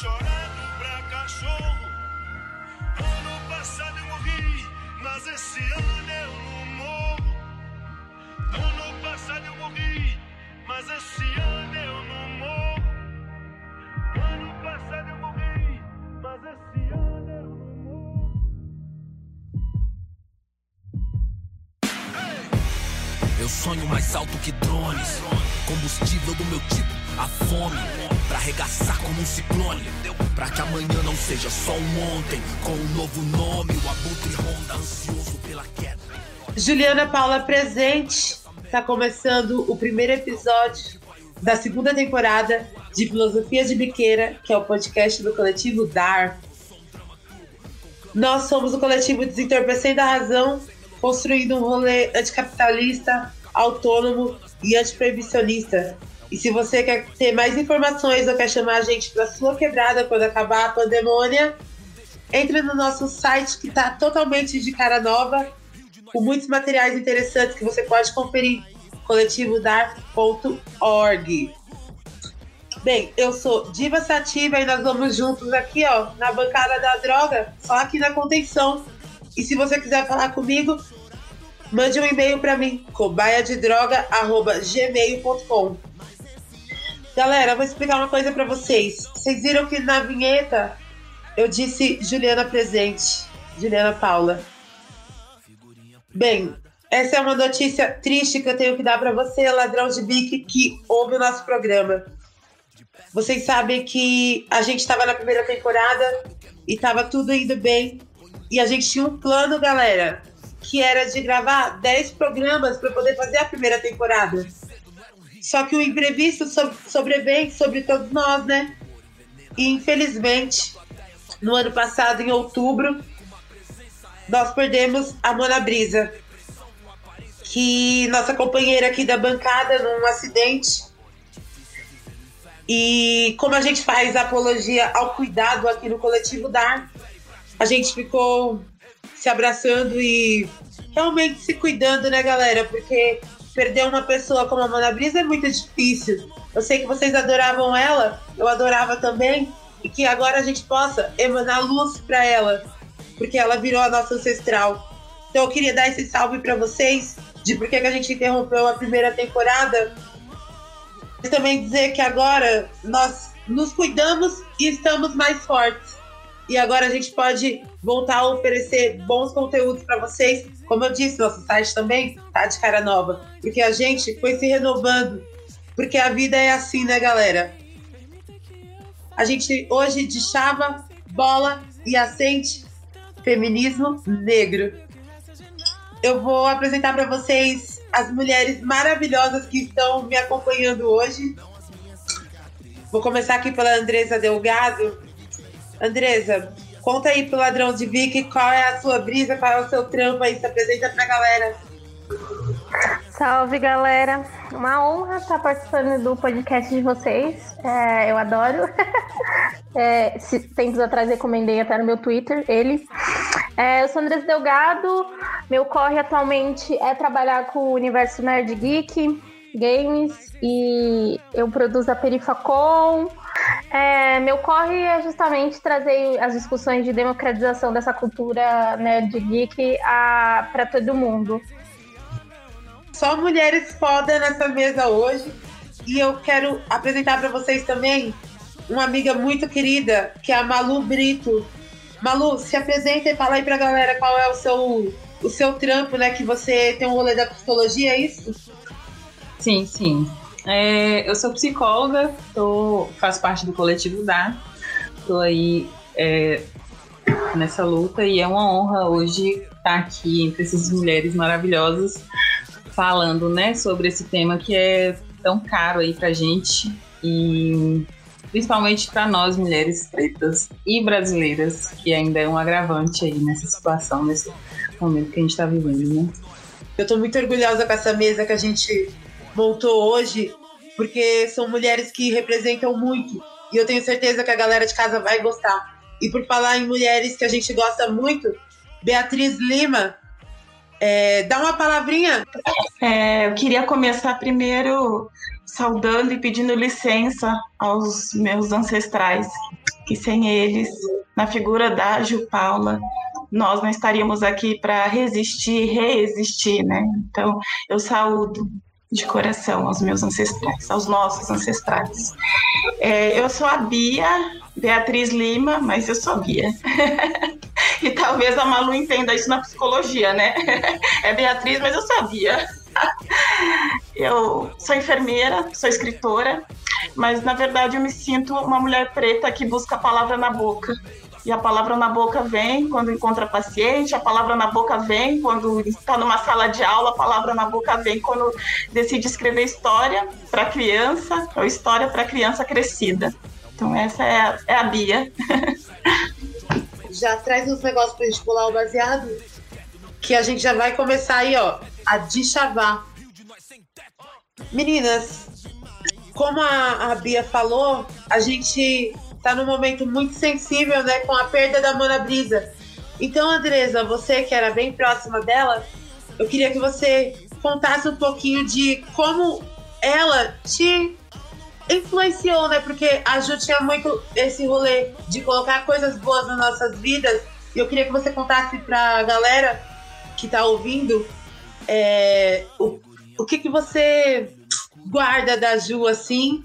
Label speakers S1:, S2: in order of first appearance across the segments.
S1: chorado pra cachorro. Ano passado eu morri, mas esse ano eu não morro. Ano passado eu morri, mas esse ano eu não morro. Ano passado eu morri, mas esse ano eu não morro.
S2: Eu sonho mais alto que drones. Combustível do meu tipo, a fome. Pra arregaçar como um ciclone. Pra que amanhã não seja só um ontem. Com um novo nome, o abutre ansioso pela queda.
S3: Juliana Paula presente. Está começando o primeiro episódio da segunda temporada de Filosofia de Biqueira, que é o podcast do coletivo DAR. Nós somos o coletivo Desentorpecendo a Razão, construindo um rolê anticapitalista, autônomo e antiproibicionista. E se você quer ter mais informações ou quer chamar a gente para sua quebrada quando acabar a pandemônia, entre no nosso site que está totalmente de cara nova, com muitos materiais interessantes que você pode conferir, coletivodar.org. Bem, eu sou Diva Sativa e nós vamos juntos aqui, ó, na bancada da droga, só aqui na contenção. E se você quiser falar comigo, mande um e-mail para mim, cobaiadedroga@gmail.com. Galera, vou explicar uma coisa para vocês. Vocês viram que na vinheta eu disse Juliana presente, Juliana Paula. Bem, essa é uma notícia triste que eu tenho que dar para você, ladrão de bique, que ouve o nosso programa. Vocês sabem que a gente estava na primeira temporada e estava tudo indo bem. E a gente tinha um plano, galera, que era de gravar 10 programas para poder fazer a primeira temporada. Só que o imprevisto so sobrevém sobre todos nós, né? E infelizmente, no ano passado, em outubro, nós perdemos a Mona Brisa, que nossa companheira aqui da bancada num acidente. E como a gente faz apologia ao cuidado aqui no coletivo DAR, a gente ficou se abraçando e realmente se cuidando, né, galera? Porque perder uma pessoa como a Mona Brisa é muito difícil. Eu sei que vocês adoravam ela, eu adorava também, e que agora a gente possa emanar luz para ela, porque ela virou a nossa ancestral. Então eu queria dar esse salve para vocês de por que a gente interrompeu a primeira temporada. Mas também dizer que agora nós nos cuidamos e estamos mais fortes. E agora a gente pode voltar a oferecer bons conteúdos para vocês. Como eu disse, nosso site também tá de cara nova, porque a gente foi se renovando. Porque a vida é assim, né, galera? A gente hoje de chava, bola e assente feminismo negro. Eu vou apresentar para vocês as mulheres maravilhosas que estão me acompanhando hoje. Vou começar aqui pela Andresa Delgado. Andresa, conta aí pro ladrão de Vicky qual é a sua brisa, qual é o seu trampo aí, se apresenta pra galera.
S4: Salve galera, uma honra estar participando do podcast de vocês. É, eu adoro. É, tempos atrás recomendei até no meu Twitter ele. É, eu sou Andrés Delgado. Meu corre atualmente é trabalhar com o universo Nerd Geek, games e eu produzo a Perifacom. É, meu corre é justamente trazer as discussões de democratização dessa cultura nerd geek para todo mundo.
S3: Só mulheres foda nessa mesa hoje. E eu quero apresentar para vocês também uma amiga muito querida, que é a Malu Brito. Malu, se apresenta e fala aí pra galera qual é o seu, o seu trampo, né? Que você tem um rolê da psicologia, é isso?
S5: Sim, sim. É, eu sou psicóloga, tô, faço parte do coletivo DA, tô aí é, nessa luta e é uma honra hoje estar aqui entre essas mulheres maravilhosas falando, né, sobre esse tema que é tão caro aí pra gente e principalmente para nós mulheres pretas e brasileiras, que ainda é um agravante aí nessa situação, nesse momento que a gente está vivendo, né?
S3: Eu estou muito orgulhosa com essa mesa que a gente montou hoje, porque são mulheres que representam muito e eu tenho certeza que a galera de casa vai gostar. E por falar em mulheres que a gente gosta muito, Beatriz Lima, é, dá uma palavrinha.
S6: É, eu queria começar primeiro saudando e pedindo licença aos meus ancestrais que sem eles, na figura da Ju Paula, nós não estaríamos aqui para resistir, reexistir, né? Então, eu saúdo de coração aos meus ancestrais, aos nossos ancestrais. É, eu sou a Bia, Beatriz Lima, mas eu sou Bia. e talvez a Malu entenda isso na psicologia, né? é Beatriz, mas eu sou a Bia. eu sou enfermeira, sou escritora, mas na verdade eu me sinto uma mulher preta que busca a palavra na boca. E a palavra na boca vem quando encontra paciente, a palavra na boca vem quando está numa sala de aula, a palavra na boca vem quando decide escrever história para criança ou história para criança crescida. Então essa é a, é a Bia.
S3: Já traz uns negócios para gente pular o baseado, que a gente já vai começar aí, ó, a deschavar. Meninas, como a, a Bia falou, a gente tá num momento muito sensível, né, com a perda da Mona Brisa. Então, Andresa, você que era bem próxima dela, eu queria que você contasse um pouquinho de como ela te influenciou, né? Porque a Ju tinha muito esse rolê de colocar coisas boas nas nossas vidas. E eu queria que você contasse pra galera que tá ouvindo é, o, o que, que você guarda da Ju, assim,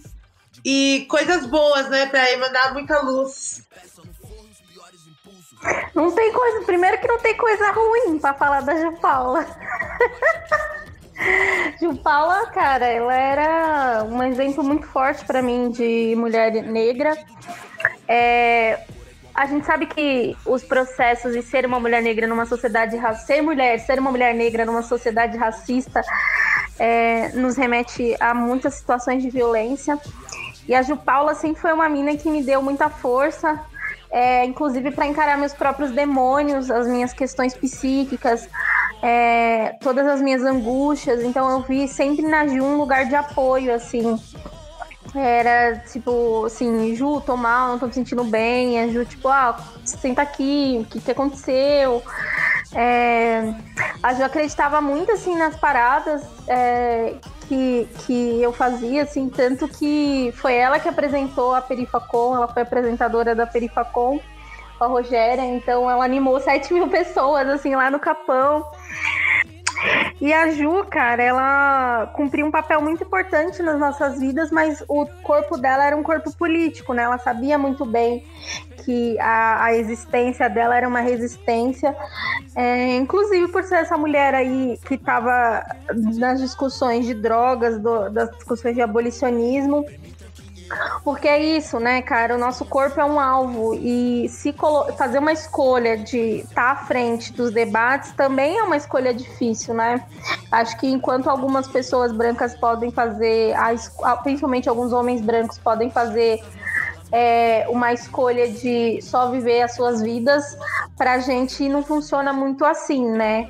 S3: e coisas boas, né, pra mandar muita luz.
S4: Não tem coisa. Primeiro que não tem coisa ruim para falar da Ju Paula. Ju Paula, cara, ela era um exemplo muito forte para mim de mulher negra. É, a gente sabe que os processos de ser uma mulher negra numa sociedade ser mulher, ser uma mulher negra numa sociedade racista é, nos remete a muitas situações de violência. E a Ju Paula sempre foi uma mina que me deu muita força, é, inclusive para encarar meus próprios demônios, as minhas questões psíquicas, é, todas as minhas angústias. Então eu vi sempre na Ju um lugar de apoio, assim. Era tipo assim, Ju, tô mal, não tô me sentindo bem. A Ju, tipo, ah, senta aqui, o que, que aconteceu? É, a Ju acreditava muito assim nas paradas é, que, que eu fazia, assim, tanto que foi ela que apresentou a Perifacom, ela foi apresentadora da Perifacom, a Rogéria, então ela animou 7 mil pessoas, assim, lá no Capão. E a Ju, cara, ela cumpriu um papel muito importante nas nossas vidas, mas o corpo dela era um corpo político, né? Ela sabia muito bem que a, a existência dela era uma resistência, é, inclusive por ser essa mulher aí que estava nas discussões de drogas, do, das discussões de abolicionismo. Porque é isso, né, cara? O nosso corpo é um alvo e se fazer uma escolha de estar tá à frente dos debates também é uma escolha difícil, né? Acho que enquanto algumas pessoas brancas podem fazer, principalmente alguns homens brancos podem fazer é, uma escolha de só viver as suas vidas, pra gente não funciona muito assim, né?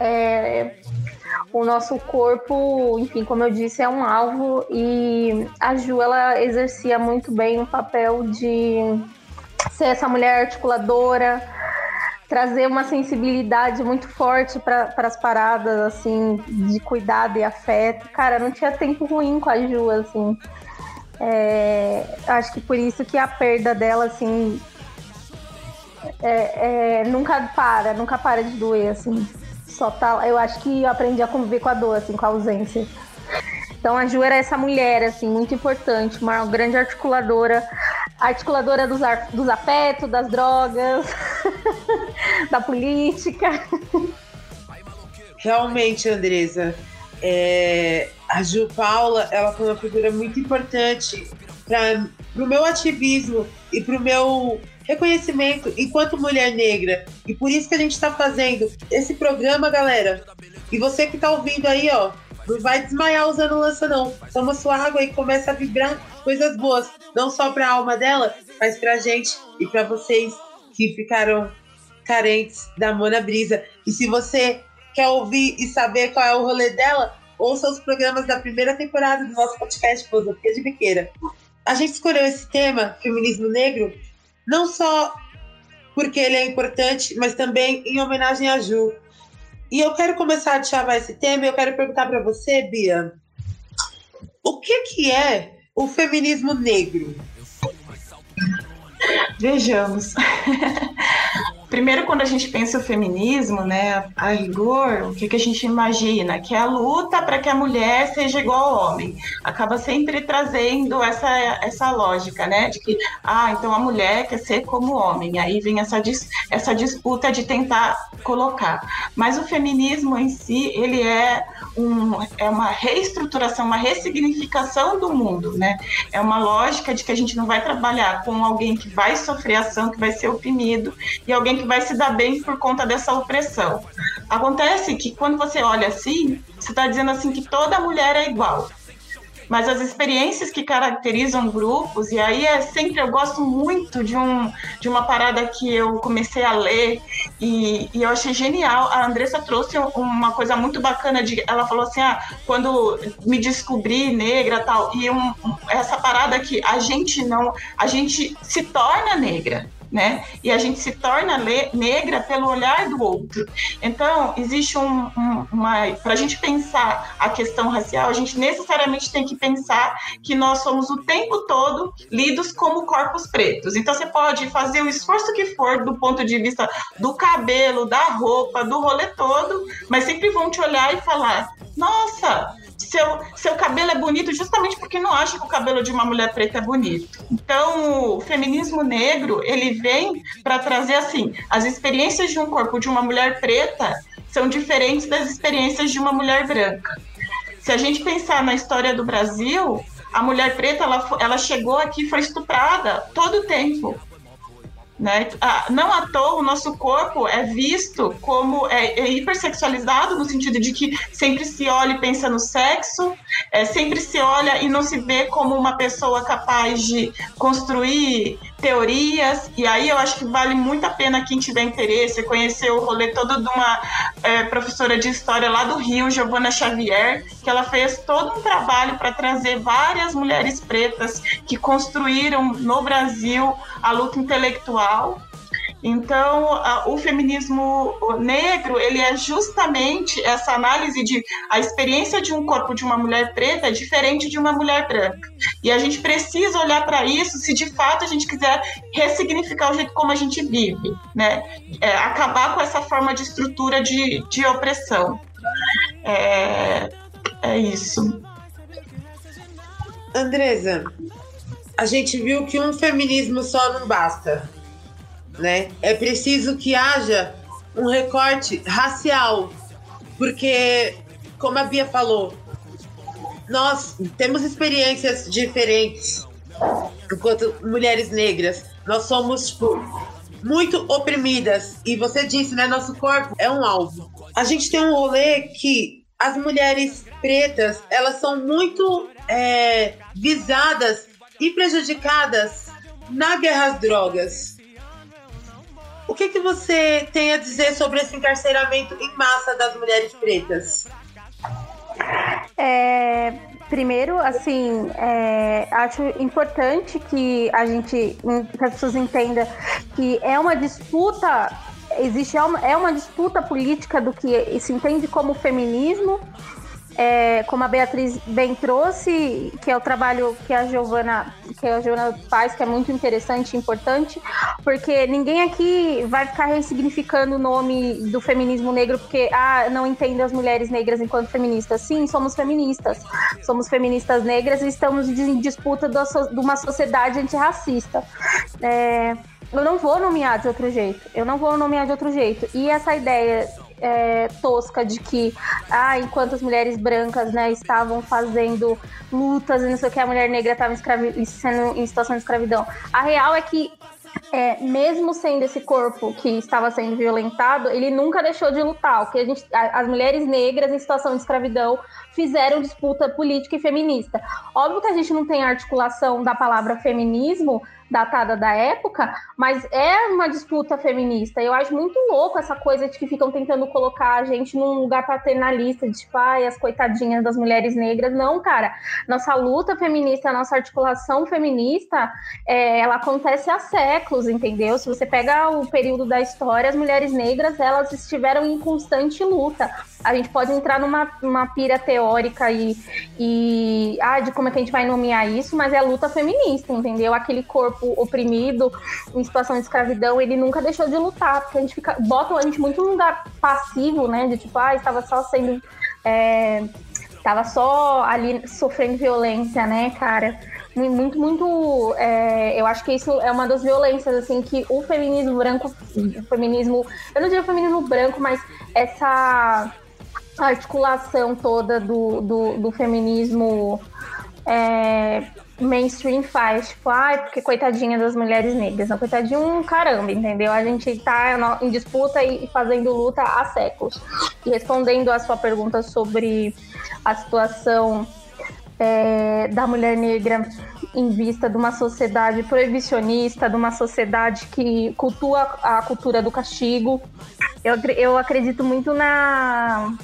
S4: É, o nosso corpo, enfim, como eu disse, é um alvo e a Ju ela exercia muito bem o papel de ser essa mulher articuladora, trazer uma sensibilidade muito forte para as paradas assim de cuidado e afeto. Cara, não tinha tempo ruim com a Ju assim. É, acho que por isso que a perda dela assim é, é, nunca para, nunca para de doer assim só tá. Eu acho que eu aprendi a conviver com a dor, assim, com a ausência. Então a Ju era essa mulher, assim, muito importante, uma grande articuladora, articuladora dos, ar, dos afetos, das drogas, da política.
S3: Realmente, Andresa, é, a Ju Paula, ela foi uma figura muito importante para o meu ativismo e para o meu reconhecimento enquanto mulher negra. E por isso que a gente está fazendo esse programa, galera. E você que está ouvindo aí, ó, não vai desmaiar usando lança, não. Toma sua água e começa a vibrar coisas boas. Não só para a alma dela, mas para a gente e para vocês que ficaram carentes da Mona Brisa. E se você quer ouvir e saber qual é o rolê dela, ouça os programas da primeira temporada do nosso podcast Filosofia de Biqueira. A gente escolheu esse tema, feminismo negro, não só porque ele é importante, mas também em homenagem a Ju. E eu quero começar a chavar esse tema e eu quero perguntar para você, Bia, o que, que é o feminismo negro?
S6: Vejamos. Primeiro, quando a gente pensa o feminismo, né, a rigor, o que, que a gente imagina? Que é a luta para que a mulher seja igual ao homem. Acaba sempre trazendo essa, essa lógica, né, de que, ah, então a mulher quer ser como o homem. Aí vem essa, dis, essa disputa de tentar colocar. Mas o feminismo em si, ele é, um, é uma reestruturação, uma ressignificação do mundo, né? É uma lógica de que a gente não vai trabalhar com alguém que vai sofrer ação, que vai ser oprimido, e alguém que que vai se dar bem por conta dessa opressão. Acontece que quando você olha assim, você está dizendo assim que toda mulher é igual. Mas as experiências que caracterizam grupos, e aí é sempre, eu gosto muito de, um, de uma parada que eu comecei a ler e, e eu achei genial. A Andressa trouxe uma coisa muito bacana, de, ela falou assim, ah, quando me descobri negra tal, e um, essa parada que a gente não, a gente se torna negra né? E a gente se torna negra pelo olhar do outro. Então, existe um, um, uma. Para a gente pensar a questão racial, a gente necessariamente tem que pensar que nós somos o tempo todo lidos como corpos pretos. Então, você pode fazer o esforço que for do ponto de vista do cabelo, da roupa, do rolê todo, mas sempre vão te olhar e falar: nossa, seu, seu cabelo é bonito justamente porque não acha que o cabelo de uma mulher preta é bonito. Então, o feminismo negro, ele vem para trazer assim, as experiências de um corpo de uma mulher preta são diferentes das experiências de uma mulher branca. Se a gente pensar na história do Brasil, a mulher preta ela, ela chegou aqui foi estuprada todo o tempo. Né? Ah, não à toa, o nosso corpo é visto como é, é, hipersexualizado, no sentido de que sempre se olha e pensa no sexo, é, sempre se olha e não se vê como uma pessoa capaz de construir teorias, e aí eu acho que vale muito a pena quem tiver interesse conhecer o rolê todo de uma é, professora de história lá do Rio, Giovana Xavier, que ela fez todo um trabalho para trazer várias mulheres pretas que construíram no Brasil a luta intelectual então, a, o feminismo negro, ele é justamente essa análise de a experiência de um corpo de uma mulher preta é diferente de uma mulher branca. E a gente precisa olhar para isso se de fato a gente quiser ressignificar o jeito como a gente vive, né? É, acabar com essa forma de estrutura de, de opressão. É, é isso.
S3: Andresa, a gente viu que um feminismo só não basta né? É preciso que haja um recorte racial, porque, como a Bia falou, nós temos experiências diferentes enquanto mulheres negras. Nós somos tipo, muito oprimidas e você disse, né? Nosso corpo é um alvo. A gente tem um rolê que as mulheres pretas elas são muito é, visadas e prejudicadas na guerra às drogas. O que, que você tem a dizer sobre esse encarceramento em massa das mulheres pretas?
S4: É, primeiro, assim, é, acho importante que a gente, que as pessoas entendam que é uma disputa, existe é uma, é uma disputa política do que se entende como feminismo é, como a Beatriz bem trouxe, que é o trabalho que a Giovana, que a Giovana faz, que é muito interessante e importante, porque ninguém aqui vai ficar ressignificando o nome do feminismo negro porque ah, não entende as mulheres negras enquanto feministas. Sim, somos feministas. Somos feministas negras e estamos em disputa de uma sociedade antirracista. É, eu não vou nomear de outro jeito. Eu não vou nomear de outro jeito. E essa ideia é, tosca de que, ah, enquanto as mulheres brancas, né, estavam fazendo lutas e não sei o que, a mulher negra estava sendo em situação de escravidão. A real é que é, mesmo sendo esse corpo que estava sendo violentado, ele nunca deixou de lutar. Que a gente, as mulheres negras em situação de escravidão fizeram disputa política e feminista. Óbvio que a gente não tem articulação da palavra feminismo datada da época, mas é uma disputa feminista. Eu acho muito louco essa coisa de que ficam tentando colocar a gente num lugar paternalista, de tipo, ai, as coitadinhas das mulheres negras. Não, cara. Nossa luta feminista, nossa articulação feminista, é, ela acontece há séculos entendeu? Se você pega o período da história, as mulheres negras, elas estiveram em constante luta. A gente pode entrar numa, numa pira teórica e, e ah, de como é que a gente vai nomear isso, mas é luta feminista, entendeu? Aquele corpo oprimido em situação de escravidão, ele nunca deixou de lutar, porque a gente fica, bota a gente muito num lugar passivo, né? De tipo, ah, estava só sendo. É, estava só ali sofrendo violência, né, cara? muito, muito. É, eu acho que isso é uma das violências, assim, que o feminismo branco, o feminismo, eu não digo feminismo branco, mas essa articulação toda do, do, do feminismo é, mainstream faz, tipo, ai, ah, porque coitadinha das mulheres negras, não, coitadinho um caramba, entendeu? A gente tá em disputa e fazendo luta há séculos. E respondendo a sua pergunta sobre a situação é, da mulher negra em vista de uma sociedade proibicionista, de uma sociedade que cultua a cultura do castigo. Eu, eu acredito muito na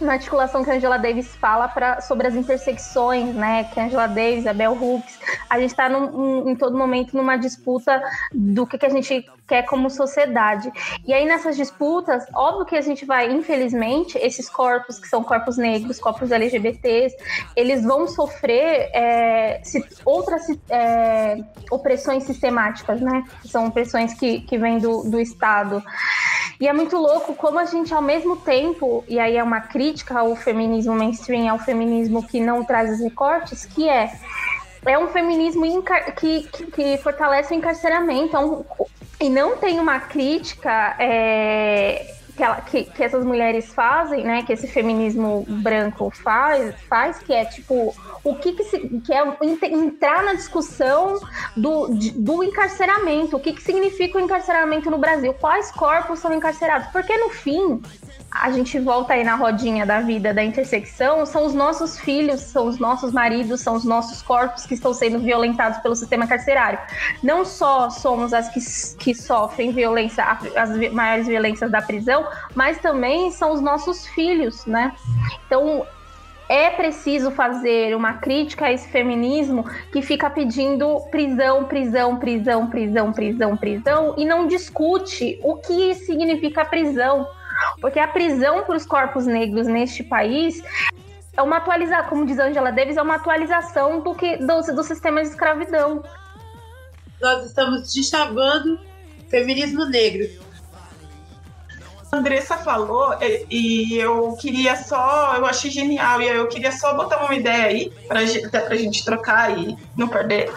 S4: na articulação que a Angela Davis fala pra, sobre as intersecções, né? Que a Angela Davis, a Bell Hooks, a gente está em todo momento numa disputa do que, que a gente quer como sociedade. E aí nessas disputas, óbvio que a gente vai, infelizmente, esses corpos que são corpos negros, corpos LGBTs, eles vão sofrer é, outras é, opressões sistemáticas, né? São opressões que, que vêm do, do Estado. E é muito louco como a gente, ao mesmo tempo, e aí é uma crítica ao feminismo mainstream, ao feminismo que não traz os recortes, que é é um feminismo que, que, que, fortalece o encarceramento é um, e não tem uma crítica é, que, ela, que, que, essas mulheres fazem, né? Que esse feminismo branco faz, faz que é tipo o que, que, se, que é entrar na discussão do, do encarceramento, o que, que significa o encarceramento no Brasil, quais corpos são encarcerados, porque no fim a gente volta aí na rodinha da vida da intersecção, são os nossos filhos, são os nossos maridos, são os nossos corpos que estão sendo violentados pelo sistema carcerário. Não só somos as que, que sofrem violência, as maiores violências da prisão, mas também são os nossos filhos, né? Então, é preciso fazer uma crítica a esse feminismo que fica pedindo prisão, prisão, prisão, prisão, prisão, prisão e não discute o que significa prisão. Porque a prisão para os corpos negros neste país é uma atualização, como diz Angela Davis, é uma atualização do, que, do, do sistema de escravidão.
S3: Nós estamos deschavando feminismo negro.
S6: A Andressa falou e eu queria só, eu achei genial e eu queria só botar uma ideia aí para até para a gente trocar e não perder.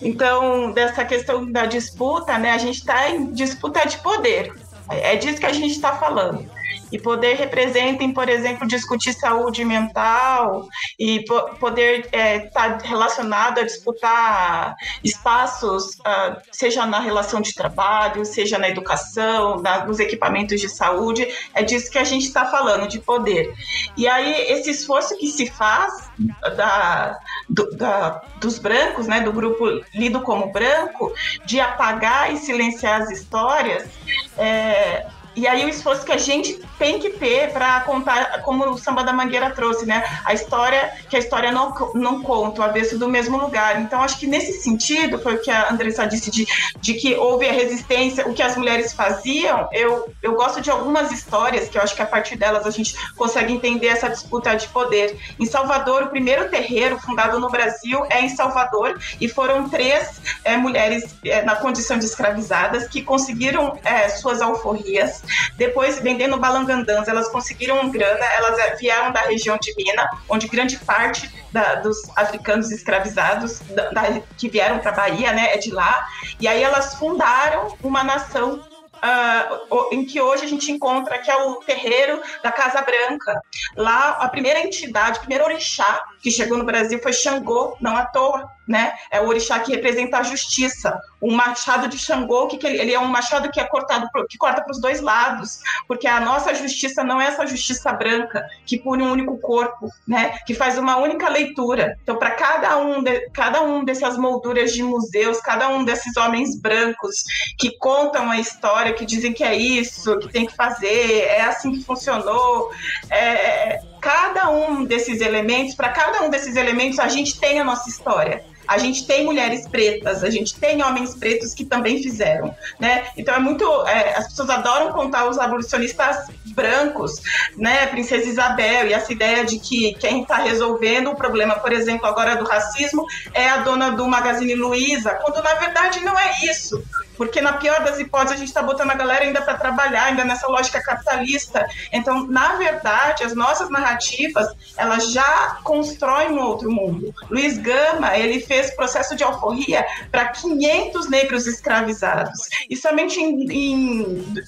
S6: Então dessa questão da disputa, né? A gente está em disputa de poder. É disso que a gente está falando. E poder representem, por exemplo, discutir saúde mental e poder estar é, tá relacionado a disputar espaços, uh, seja na relação de trabalho, seja na educação, na, nos equipamentos de saúde. É disso que a gente está falando, de poder. E aí, esse esforço que se faz da, do, da, dos brancos, né, do grupo lido como branco, de apagar e silenciar as histórias, é, e aí o esforço que a gente tem que ter para contar, como o Samba da Mangueira trouxe, né? A história, que a história não, não conta, o avesso do mesmo lugar. Então, acho que nesse sentido, foi o que a Andressa disse, de, de que houve a resistência, o que as mulheres faziam. Eu, eu gosto de algumas histórias, que eu acho que a partir delas a gente consegue entender essa disputa de poder. Em Salvador, o primeiro terreiro fundado no Brasil é em Salvador, e foram três é, mulheres é, na condição de escravizadas que conseguiram é, suas alforrias depois, vendendo balangandãs, elas conseguiram grana, elas eh, vieram da região de Mina, onde grande parte da, dos africanos escravizados da, da, que vieram para Bahia, né, é de lá. E aí elas fundaram uma nação uh, em que hoje a gente encontra, que é o terreiro da Casa Branca. Lá, a primeira entidade, o primeiro orixá que chegou no Brasil foi Xangô, não à toa, né? É o orixá que representa a justiça. O machado de Xangô, que, que ele, ele, é um machado que é cortado, pro, que corta para os dois lados, porque a nossa justiça não é essa justiça branca que pune um único corpo, né? Que faz uma única leitura. Então, para cada um de, cada um dessas molduras de museus, cada um desses homens brancos que contam a história, que dizem que é isso, que tem que fazer, é assim que funcionou, é, cada um desses elementos, para cada um desses elementos, a gente tem a nossa história. A gente tem mulheres pretas, a gente tem homens pretos que também fizeram, né? Então é muito, é, as pessoas adoram contar os abolicionistas brancos, né? Princesa Isabel e essa ideia de que quem está resolvendo o problema, por exemplo, agora do racismo é a dona do Magazine Luiza, quando na verdade não é isso. Porque na pior das hipóteses a gente está botando a galera ainda para trabalhar, ainda nessa lógica capitalista. Então, na verdade, as nossas narrativas, elas já constroem um outro mundo. Luiz Gama, ele fez processo de alforria para 500 negros escravizados. E somente em,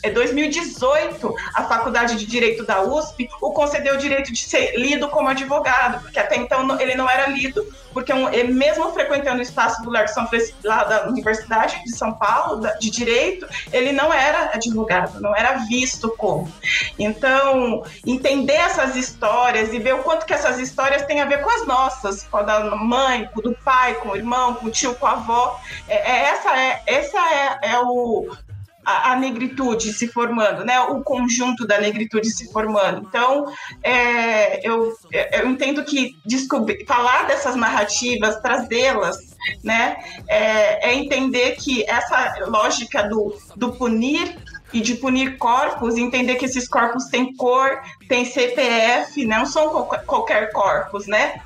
S6: em 2018, a Faculdade de Direito da USP o concedeu o direito de ser lido como advogado, porque até então ele não era lido porque um, mesmo frequentando o espaço do Largo São Francisco, lá da Universidade de São Paulo, de Direito, ele não era advogado, não era visto como. Então, entender essas histórias e ver o quanto que essas histórias têm a ver com as nossas, com a da mãe, com o do pai, com o irmão, com o tio, com a avó, é, é essa é, essa é, é o, a, a, negritude se formando, né? O conjunto da negritude se formando. Então, é, eu, eu entendo que descobrir, falar dessas narrativas, trazê-las, né? É, é, entender que essa lógica do, do punir e de punir corpos, entender que esses corpos têm cor, têm CPF, não são qualquer, qualquer corpos, né?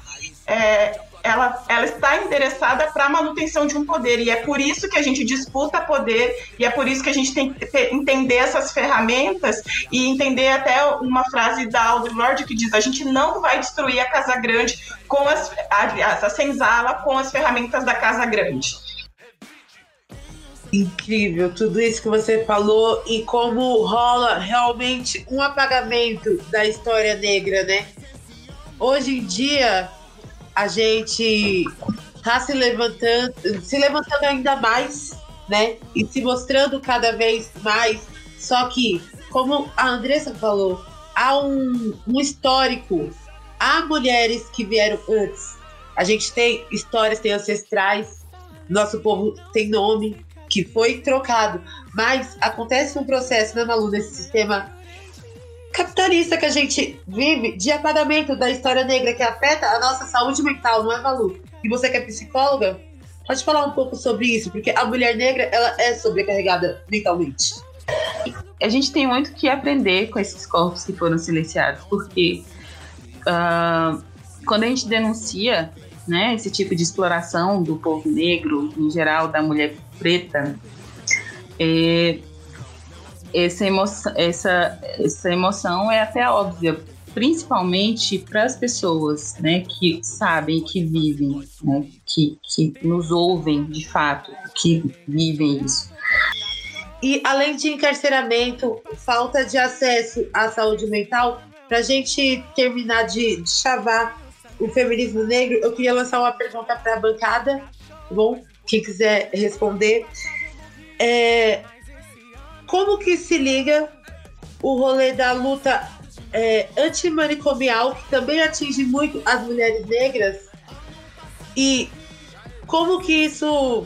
S6: É, ela, ela está endereçada para a manutenção de um poder. E é por isso que a gente disputa poder, e é por isso que a gente tem que entender essas ferramentas e entender até uma frase da Audre Lorde que diz: a gente não vai destruir a Casa Grande com as, aliás, a senzala com as ferramentas da Casa Grande.
S3: Incrível tudo isso que você falou e como rola realmente um apagamento da história negra, né? Hoje em dia, a gente está se levantando, se levantando ainda mais, né? E se mostrando cada vez mais. Só que, como a Andressa falou, há um, um histórico, há mulheres que vieram antes. A gente tem histórias, tem ancestrais, nosso povo tem nome que foi trocado, mas acontece um processo, né, Malu, nesse sistema capitalista que a gente vive de apagamento da história negra que afeta a nossa saúde mental, não é, Malu? E você que é psicóloga, pode falar um pouco sobre isso, porque a mulher negra ela é sobrecarregada mentalmente.
S5: A gente tem muito que aprender com esses corpos que foram silenciados, porque uh, quando a gente denuncia né, esse tipo de exploração do povo negro, em geral, da mulher preta, é, essa emoção, essa, essa emoção é até óbvia, principalmente para as pessoas né, que sabem, que vivem, né, que, que nos ouvem de fato, que vivem isso.
S3: E além de encarceramento, falta de acesso à saúde mental, para a gente terminar de, de chavar o feminismo negro, eu queria lançar uma pergunta para a bancada, tá bom? Quem quiser responder. É, como que se liga o rolê da luta é, antimanicomial, que também atinge muito as mulheres negras, e como que isso.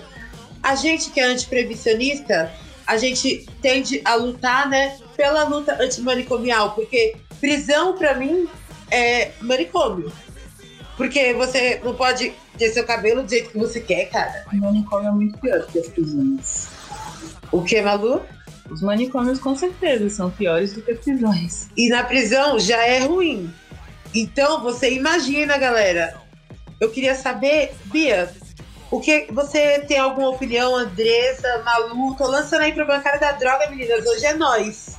S3: A gente que é antiprevisionista, a gente tende a lutar, né, pela luta antimanicomial, porque prisão, para mim, é manicômio. Porque você não pode ter seu cabelo do jeito que você quer, cara.
S5: O manicômio é muito pior que as prisões.
S3: O que, Malu?
S5: Os manicômios com certeza são piores do que prisões.
S3: E na prisão já é ruim. Então você imagina, galera. Eu queria saber, Bia, o que você tem alguma opinião, Andressa, Malu? Tô lançando aí pra bancada da droga, meninas. Hoje é nós.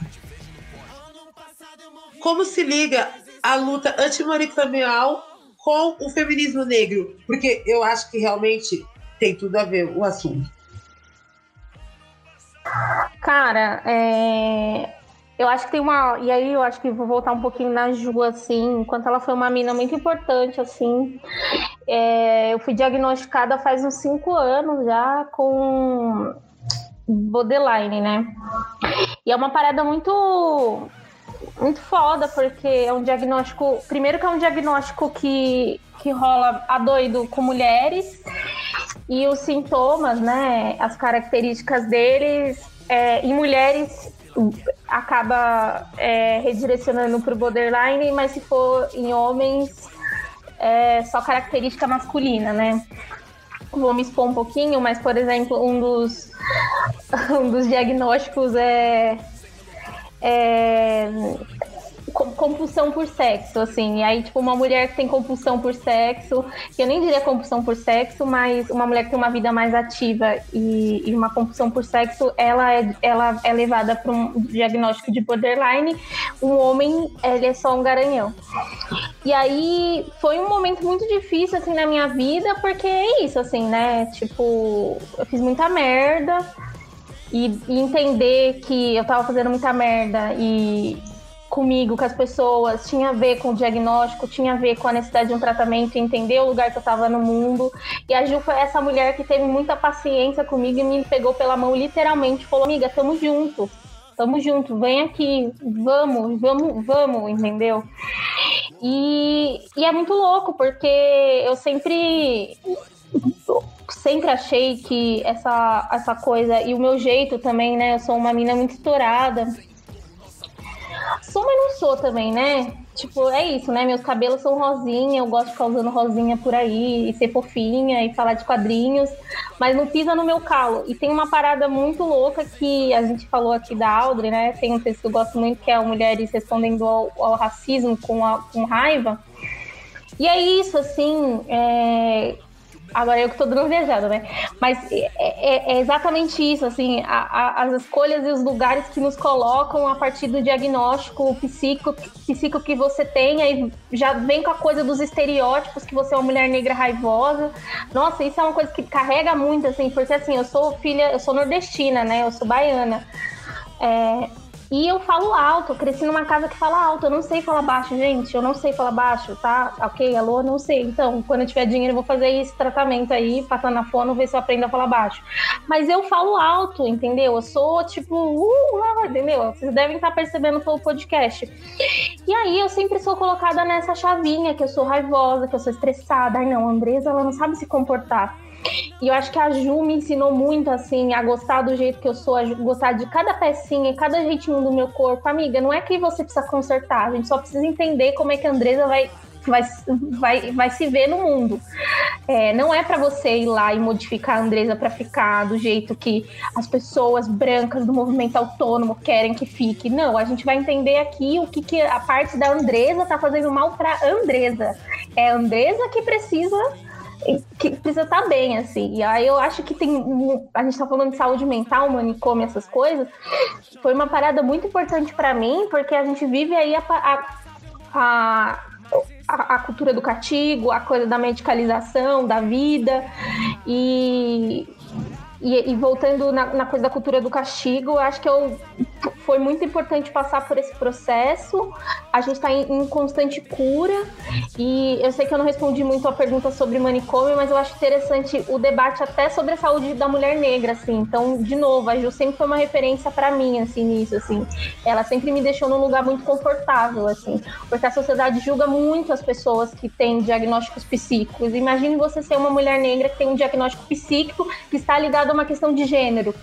S3: Como se liga a luta antimanicomial com o feminismo negro? Porque eu acho que realmente tem tudo a ver o assunto.
S4: Cara, é... eu acho que tem uma. E aí eu acho que vou voltar um pouquinho na Ju, assim, enquanto ela foi uma mina muito importante, assim. É... Eu fui diagnosticada faz uns cinco anos já com borderline, né? E é uma parada muito muito foda, porque é um diagnóstico. Primeiro que é um diagnóstico que, que rola a doido com mulheres e os sintomas, né, as características deles é, em mulheres acaba é, redirecionando para o borderline, mas se for em homens, é só característica masculina, né? Vou me expor um pouquinho, mas, por exemplo, um dos, um dos diagnósticos é, é compulsão por sexo, assim. E aí, tipo, uma mulher que tem compulsão por sexo, que eu nem diria compulsão por sexo, mas uma mulher que tem uma vida mais ativa e, e uma compulsão por sexo, ela é, ela é levada para um diagnóstico de borderline. Um homem, ele é só um garanhão. E aí, foi um momento muito difícil, assim, na minha vida, porque é isso, assim, né? Tipo, eu fiz muita merda. E, e entender que eu tava fazendo muita merda e, comigo, com as pessoas, tinha a ver com o diagnóstico, tinha a ver com a necessidade de um tratamento, entender o lugar que eu estava no mundo. E a Ju foi essa mulher que teve muita paciência comigo e me pegou pela mão literalmente, falou: "Amiga, tamo junto. Tamo junto, vem aqui, vamos, vamos, vamos", entendeu? E, e é muito louco, porque eu sempre sempre achei que essa, essa coisa, e o meu jeito também, né? Eu sou uma mina muito estourada. Sou, mas não sou também, né? Tipo, é isso, né? Meus cabelos são rosinha, eu gosto de ficar usando rosinha por aí, e ser fofinha, e falar de quadrinhos, mas não pisa no meu calo. E tem uma parada muito louca que a gente falou aqui da Audrey, né? Tem um texto que eu gosto muito, que é Mulheres Respondendo ao, ao Racismo com, a, com Raiva. E é isso, assim, é, Agora eu que tô dando viajada, né? Mas é, é, é exatamente isso, assim, a, a, as escolhas e os lugares que nos colocam a partir do diagnóstico psíquico, psíquico que você tem, aí já vem com a coisa dos estereótipos que você é uma mulher negra raivosa. Nossa, isso é uma coisa que carrega muito, assim, porque assim, eu sou filha, eu sou nordestina, né? Eu sou baiana. É, e eu falo alto, eu cresci numa casa que fala alto, eu não sei falar baixo, gente, eu não sei falar baixo, tá? Ok, alô, não sei. Então, quando eu tiver dinheiro, eu vou fazer esse tratamento aí, passar na fono, ver se eu aprendo a falar baixo. Mas eu falo alto, entendeu? Eu sou tipo, uh, entendeu? Vocês devem estar percebendo pelo podcast. E aí eu sempre sou colocada nessa chavinha, que eu sou raivosa, que eu sou estressada. Ai não, a Andresa, ela não sabe se comportar. E eu acho que a Ju me ensinou muito, assim, a gostar do jeito que eu sou, a gostar de cada pecinha, cada jeitinho do meu corpo. Amiga, não é que você precisa consertar, a gente só precisa entender como é que a Andresa vai vai, vai, vai se ver no mundo. É, não é para você ir lá e modificar a Andresa para ficar do jeito que as pessoas brancas do movimento autônomo querem que fique. Não, a gente vai entender aqui o que, que a parte da Andresa tá fazendo mal para Andresa. É a Andresa que precisa que precisa estar tá bem, assim. E aí eu acho que tem. A gente tá falando de saúde mental, manicômio, essas coisas. Foi uma parada muito importante para mim, porque a gente vive aí a, a, a, a, cultura do castigo, a coisa da medicalização, da vida. E, e, e voltando na, na, coisa da cultura do castigo, acho que eu foi muito importante passar por esse processo. A gente está em, em, constante cura e eu sei que eu não respondi muito a pergunta sobre manicômio, mas eu acho interessante o debate até sobre a saúde da mulher negra, assim. Então, de novo, a Ju sempre foi uma referência para mim, assim, nisso, assim. Ela sempre me deixou num lugar muito confortável, assim, porque a sociedade julga muito as pessoas que têm diagnósticos psíquicos. Imagine você ser uma mulher negra que tem um diagnóstico psíquico que está ligado uma questão de gênero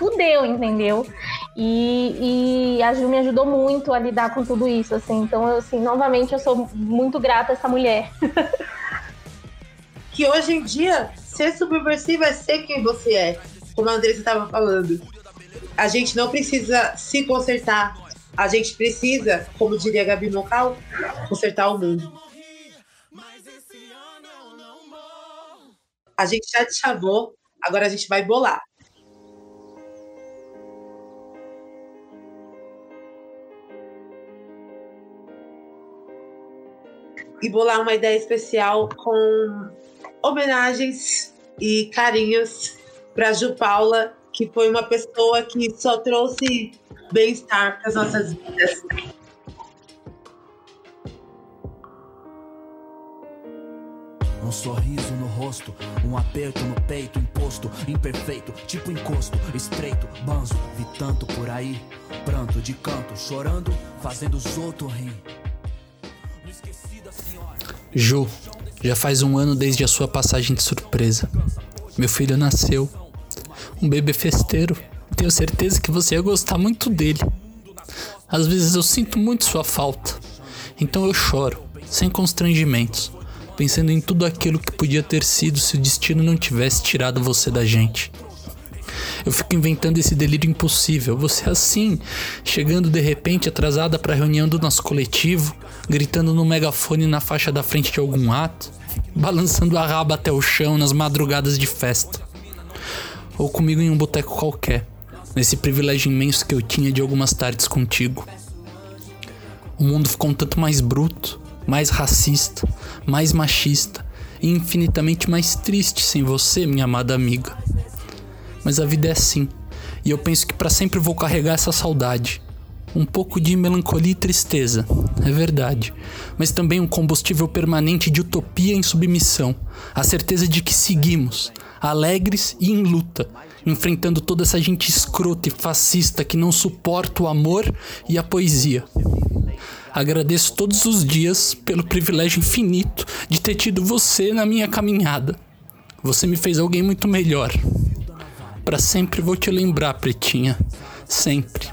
S4: fudeu, entendeu? E, e a Ju me ajudou muito a lidar com tudo isso, assim. Então, eu, assim, novamente, eu sou muito grata a essa mulher.
S3: que hoje em dia, ser subversiva é ser quem você é, como a Andressa estava falando. A gente não precisa se consertar, a gente precisa, como diria a Gabi Mocal, consertar o mundo. A gente já te chamou, agora a gente vai bolar. e bolar uma ideia especial com homenagens e carinhos para Ju Paula, que foi uma pessoa que só trouxe bem-estar para as nossas vidas.
S2: Um sorriso no rosto, um aperto no peito, imposto, imperfeito, tipo encosto, estreito, banzo, vi tanto por aí, pranto de canto, chorando, fazendo os outros rir.
S7: Ju, já faz um ano desde a sua passagem de surpresa. Meu filho nasceu. Um bebê festeiro. Tenho certeza que você ia gostar muito dele. Às vezes eu sinto muito sua falta. Então eu choro, sem constrangimentos, pensando em tudo aquilo que podia ter sido se o destino não tivesse tirado você da gente. Eu fico inventando esse delírio impossível. Você assim, chegando de repente atrasada para a reunião do nosso coletivo, gritando no megafone na faixa da frente de algum ato, balançando a raba até o chão nas madrugadas de festa. Ou comigo em um boteco qualquer, nesse privilégio imenso que eu tinha de algumas tardes contigo. O mundo ficou um tanto mais bruto, mais racista, mais machista e infinitamente mais triste sem você, minha amada amiga mas a vida é assim. E eu penso que para sempre vou carregar essa saudade. Um pouco de melancolia e tristeza, é verdade, mas também um combustível permanente de utopia em submissão, a certeza de que seguimos, alegres e em luta, enfrentando toda essa gente escrota e fascista que não suporta o amor e a poesia. Agradeço todos os dias pelo privilégio infinito de ter tido você na minha caminhada. Você me fez alguém muito melhor. Para sempre vou te lembrar, pretinha. Sempre.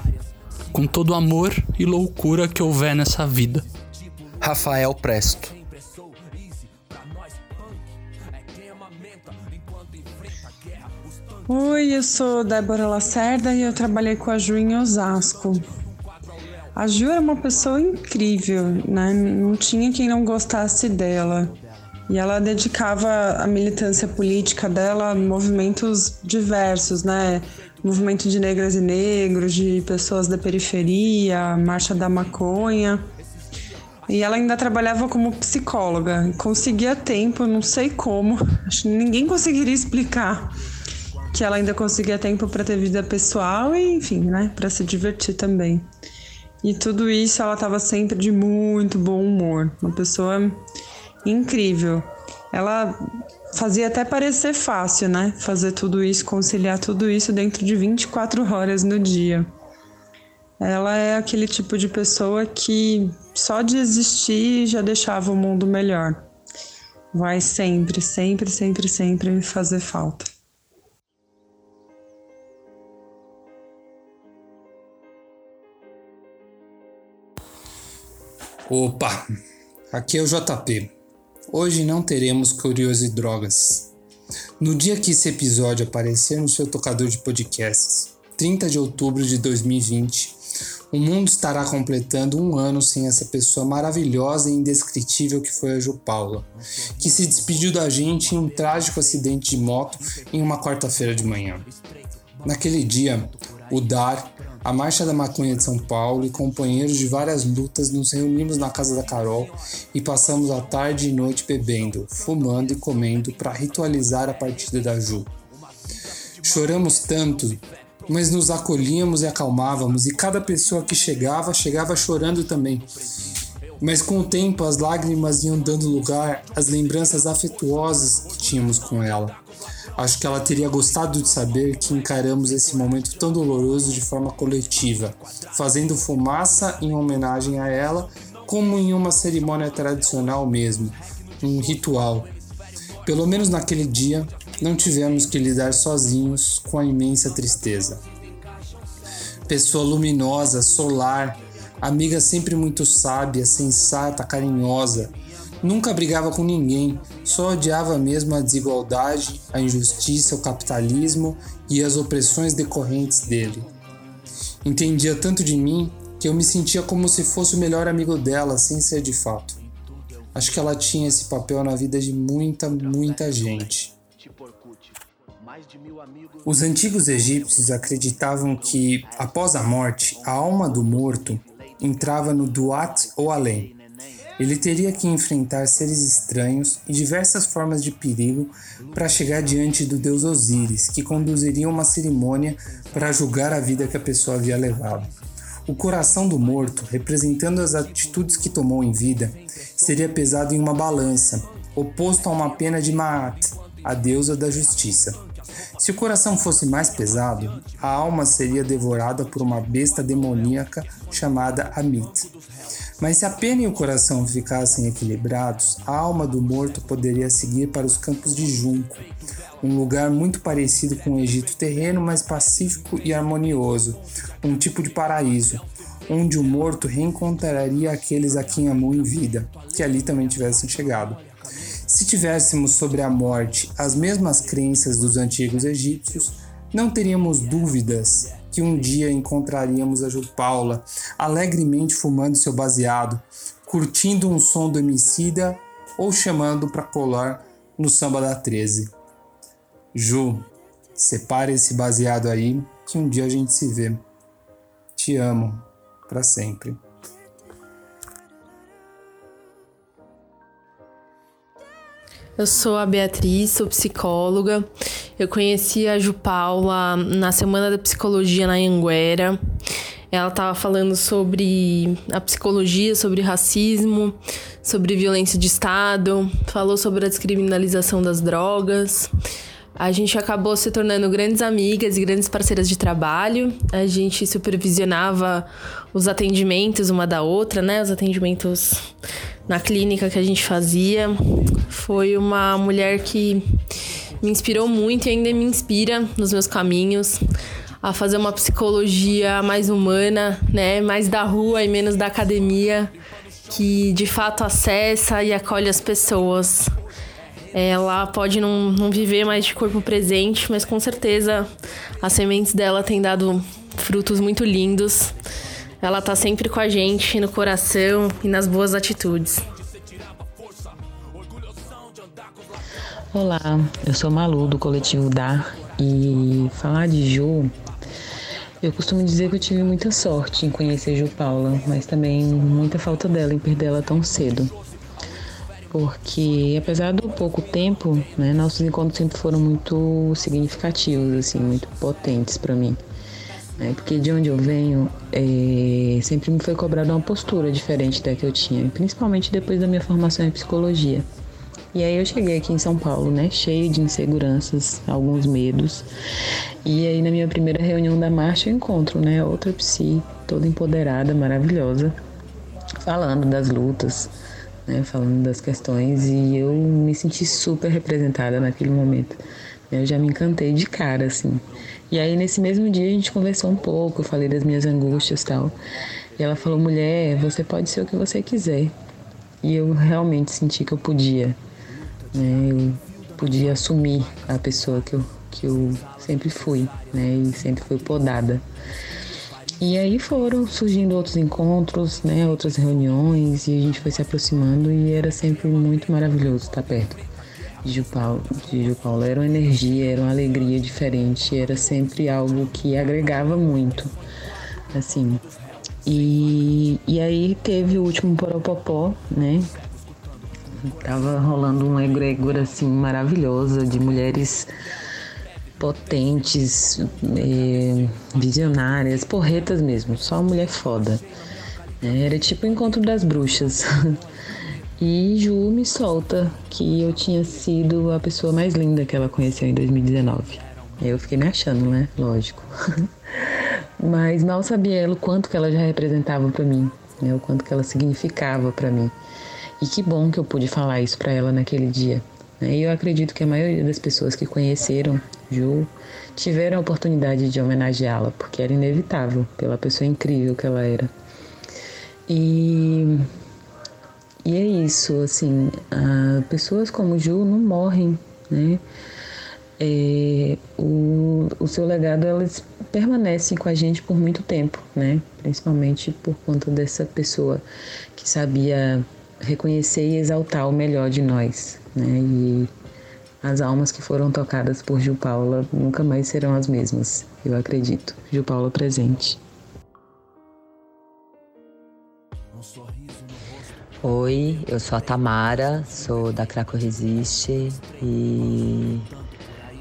S7: Com todo o amor e loucura que houver nessa vida. Rafael Presto.
S8: Oi, eu sou Débora Lacerda e eu trabalhei com a Ju em Osasco. A Ju era uma pessoa incrível, né? Não tinha quem não gostasse dela. E ela dedicava a militância política dela a movimentos diversos, né? Movimento de negras e negros, de pessoas da periferia, marcha da maconha. E ela ainda trabalhava como psicóloga. Conseguia tempo, não sei como, acho que ninguém conseguiria explicar que ela ainda conseguia tempo para ter vida pessoal e, enfim, né, para se divertir também. E tudo isso ela estava sempre de muito bom humor, uma pessoa incrível. Ela fazia até parecer fácil, né? Fazer tudo isso, conciliar tudo isso dentro de 24 horas no dia. Ela é aquele tipo de pessoa que só de existir já deixava o mundo melhor. Vai sempre, sempre, sempre, sempre fazer falta.
S9: Opa, aqui é o JP. Hoje não teremos Curioso e Drogas. No dia que esse episódio aparecer no seu tocador de podcasts, 30 de outubro de 2020, o mundo estará completando um ano sem essa pessoa maravilhosa e indescritível que foi a Ju Paula, que se despediu da gente em um trágico acidente de moto em uma quarta-feira de manhã. Naquele dia, o Dar a Marcha da Maconha de São Paulo e companheiros de várias lutas nos reunimos na casa da Carol e passamos a tarde e noite bebendo, fumando e comendo para ritualizar a partida da Ju. Choramos tanto, mas nos acolhíamos e acalmávamos, e cada pessoa que chegava, chegava chorando também. Mas com o tempo as lágrimas iam dando lugar às lembranças afetuosas que tínhamos com ela. Acho que ela teria gostado de saber que encaramos esse momento tão doloroso de forma coletiva, fazendo fumaça em homenagem a ela, como em uma cerimônia tradicional mesmo, um ritual. Pelo menos naquele dia, não tivemos que lidar sozinhos com a imensa tristeza. Pessoa luminosa, solar, amiga sempre muito sábia, sensata, carinhosa, Nunca brigava com ninguém, só odiava mesmo a desigualdade, a injustiça, o capitalismo e as opressões decorrentes dele. Entendia tanto de mim que eu me sentia como se fosse o melhor amigo dela, sem ser de fato. Acho que ela tinha esse papel na vida de muita, muita gente. Os antigos egípcios acreditavam que, após a morte, a alma do morto entrava no Duat ou além, ele teria que enfrentar seres estranhos e diversas formas de perigo para chegar diante do deus Osíris, que conduziria uma cerimônia para julgar a vida que a pessoa havia levado. O coração do morto, representando as atitudes que tomou em vida, seria pesado em uma balança, oposto a uma pena de Maat, a deusa da justiça. Se o coração fosse mais pesado, a alma seria devorada por uma besta demoníaca chamada Amit. Mas se a pena e o coração ficassem equilibrados, a alma do morto poderia seguir para os campos de junco, um lugar muito parecido com o Egito terreno, mas pacífico e harmonioso, um tipo de paraíso, onde o morto reencontraria aqueles a quem amou em vida, que ali também tivessem chegado. Se tivéssemos sobre a morte as mesmas crenças dos antigos egípcios, não teríamos dúvidas que um dia encontraríamos a Ju Paula alegremente fumando seu baseado, curtindo um som do homicida ou chamando para colar no samba da 13. Ju, separe esse baseado aí que um dia a gente se vê. Te amo para sempre.
S10: Eu sou a Beatriz, sou psicóloga. Eu conheci a Ju Paula na Semana da Psicologia na Anguera. Ela estava falando sobre a psicologia, sobre racismo, sobre violência de Estado, falou sobre a descriminalização das drogas. A gente acabou se tornando grandes amigas e grandes parceiras de trabalho. A gente supervisionava os atendimentos uma da outra, né? Os atendimentos na clínica que a gente fazia. Foi uma mulher que me inspirou muito e ainda me inspira nos meus caminhos a fazer uma psicologia mais humana, né, mais da rua e menos da academia, que de fato acessa e acolhe as pessoas. Ela pode não, não viver mais de corpo presente, mas com certeza as sementes dela têm dado frutos muito lindos. Ela tá sempre com a gente no coração e nas boas atitudes.
S11: Olá, eu sou Malu do coletivo Dar e falar de Ju, eu costumo dizer que eu tive muita sorte em conhecer Ju Paula, mas também muita falta dela em perder ela tão cedo. Porque apesar do pouco tempo, né, nossos encontros sempre foram muito significativos, assim, muito potentes para mim. Né? Porque de onde eu venho, é, sempre me foi cobrada uma postura diferente da que eu tinha, principalmente depois da minha formação em psicologia. E aí eu cheguei aqui em São Paulo, né, cheio de inseguranças, alguns medos. E aí na minha primeira reunião da marcha eu encontro, né, outra psi, toda empoderada, maravilhosa, falando das lutas, né, falando das questões e eu me senti super representada naquele momento. Eu já me encantei de cara, assim. E aí nesse mesmo dia a gente conversou um pouco, eu falei das minhas angústias e tal. E ela falou: mulher, você pode ser o que você quiser. E eu realmente senti que eu podia. Né? Eu podia assumir a pessoa que eu, que eu sempre fui, né? E sempre fui podada. E aí foram surgindo outros encontros, né? Outras reuniões e a gente foi se aproximando e era sempre muito maravilhoso estar perto de Paulo. De Ju Paulo. Era uma energia, era uma alegria diferente, era sempre algo que agregava muito, assim. E, e aí teve o último Poropopó, né? Tava rolando uma egrégora assim maravilhosa de mulheres potentes, eh, visionárias, porretas mesmo, só mulher foda. É, era tipo o encontro das bruxas. E Ju me solta que eu tinha sido a pessoa mais linda que ela conheceu em 2019. Eu fiquei me achando, né? Lógico. Mas mal sabia ela o quanto que ela já representava para mim, né? O quanto que ela significava para mim. E que bom que eu pude falar isso para ela naquele dia. Né? E eu acredito que a maioria das pessoas que conheceram Ju tiveram a oportunidade de homenageá-la, porque era inevitável, pela pessoa incrível que ela era. E, e é isso, assim, pessoas como Ju não morrem, né? É, o, o seu legado elas permanecem com a gente por muito tempo, né? Principalmente por conta dessa pessoa que sabia reconhecer e exaltar o melhor de nós, né? E as almas que foram tocadas por Gil Paula nunca mais serão as mesmas, eu acredito. Gil Paula presente.
S12: Oi, eu sou a Tamara, sou da Craco Resiste e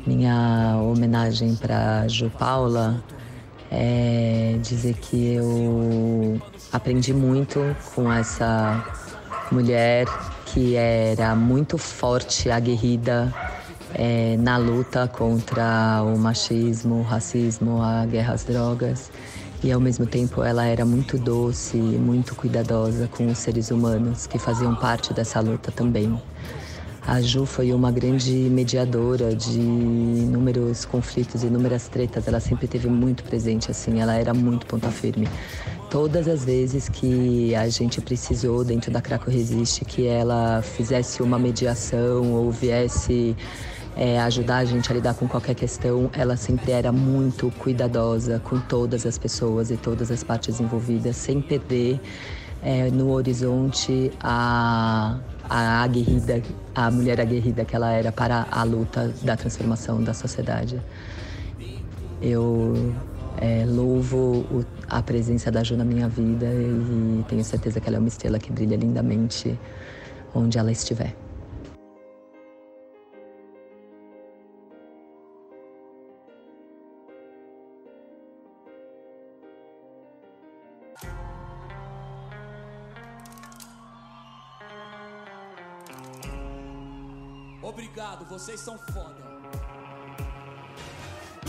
S12: minha homenagem para Ju Paula é dizer que eu aprendi muito com essa mulher que era muito forte, aguerrida é, na luta contra o machismo, o racismo, a guerra às drogas. E ao mesmo tempo ela era muito doce, muito cuidadosa com os seres humanos que faziam parte dessa luta também. A Ju foi uma grande mediadora de inúmeros conflitos, inúmeras tretas. Ela sempre teve muito presente, assim. Ela era muito ponta firme. Todas as vezes que a gente precisou dentro da Craco Resiste que ela fizesse uma mediação ou viesse é, ajudar a gente a lidar com qualquer questão, ela sempre era muito cuidadosa com todas as pessoas e todas as partes envolvidas, sem perder é, no horizonte a, a aguerrida, a mulher aguerrida que ela era para a luta da transformação da sociedade. Eu é, louvo o, a presença da Ju na minha vida e tenho certeza que ela é uma estrela que brilha lindamente onde ela estiver.
S2: Vocês são foda.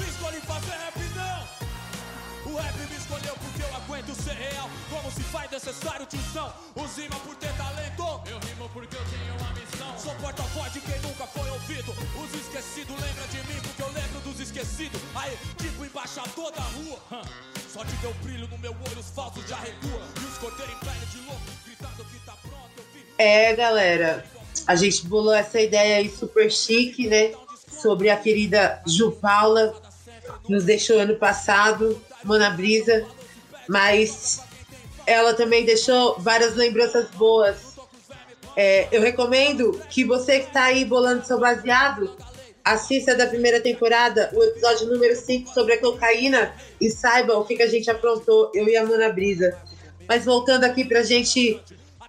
S2: Escolhi fazer rap não. O rap me escolheu porque eu aguento ser real. Como se faz necessário, tiozão. Os rima por ter talento. Eu rimo porque eu tenho uma missão. Sou porta-voz de quem nunca foi ouvido. Os esquecidos lembram de mim porque eu lembro dos esquecidos. Aí, tipo embaixador da rua. Só te deu brilho no meu olho, os falsos já recua. E os cordeiros em pele de louco, gritando que tá pronto.
S3: É, galera, a gente bolou essa ideia aí super chique, né? Sobre a querida Ju Paula, nos deixou ano passado, Mana Brisa, mas ela também deixou várias lembranças boas. É, eu recomendo que você que está aí bolando seu baseado, assista da primeira temporada o episódio número 5 sobre a cocaína e saiba o que, que a gente aprontou, eu e a Mana Brisa. Mas voltando aqui pra gente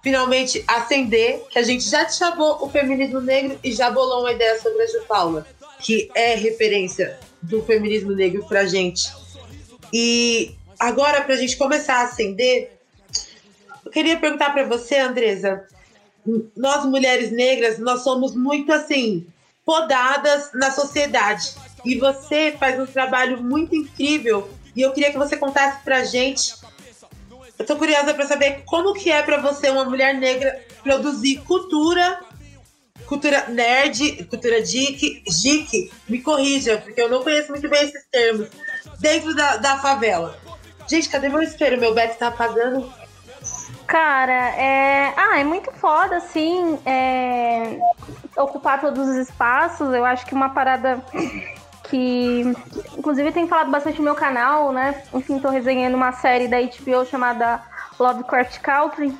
S3: finalmente acender, que a gente já chamou o feminismo negro e já bolou uma ideia sobre a Ju Paula, que é referência do feminismo negro pra gente. E agora, pra gente começar a acender, eu queria perguntar para você, Andresa, nós mulheres negras, nós somos muito assim, podadas na sociedade. E você faz um trabalho muito incrível. E eu queria que você contasse pra gente eu tô curiosa para saber como que é para você, uma mulher negra, produzir cultura, cultura nerd, cultura geek, geek, me corrija, porque eu não conheço muito bem esses termos, dentro da, da favela. Gente, cadê meu espelho? Meu Beto tá apagando.
S4: Cara, é. Ah, é muito foda, assim, é... ocupar todos os espaços. Eu acho que uma parada que inclusive tem falado bastante no meu canal, né? Enfim, tô resenhando uma série da HBO chamada Lovecraft Country,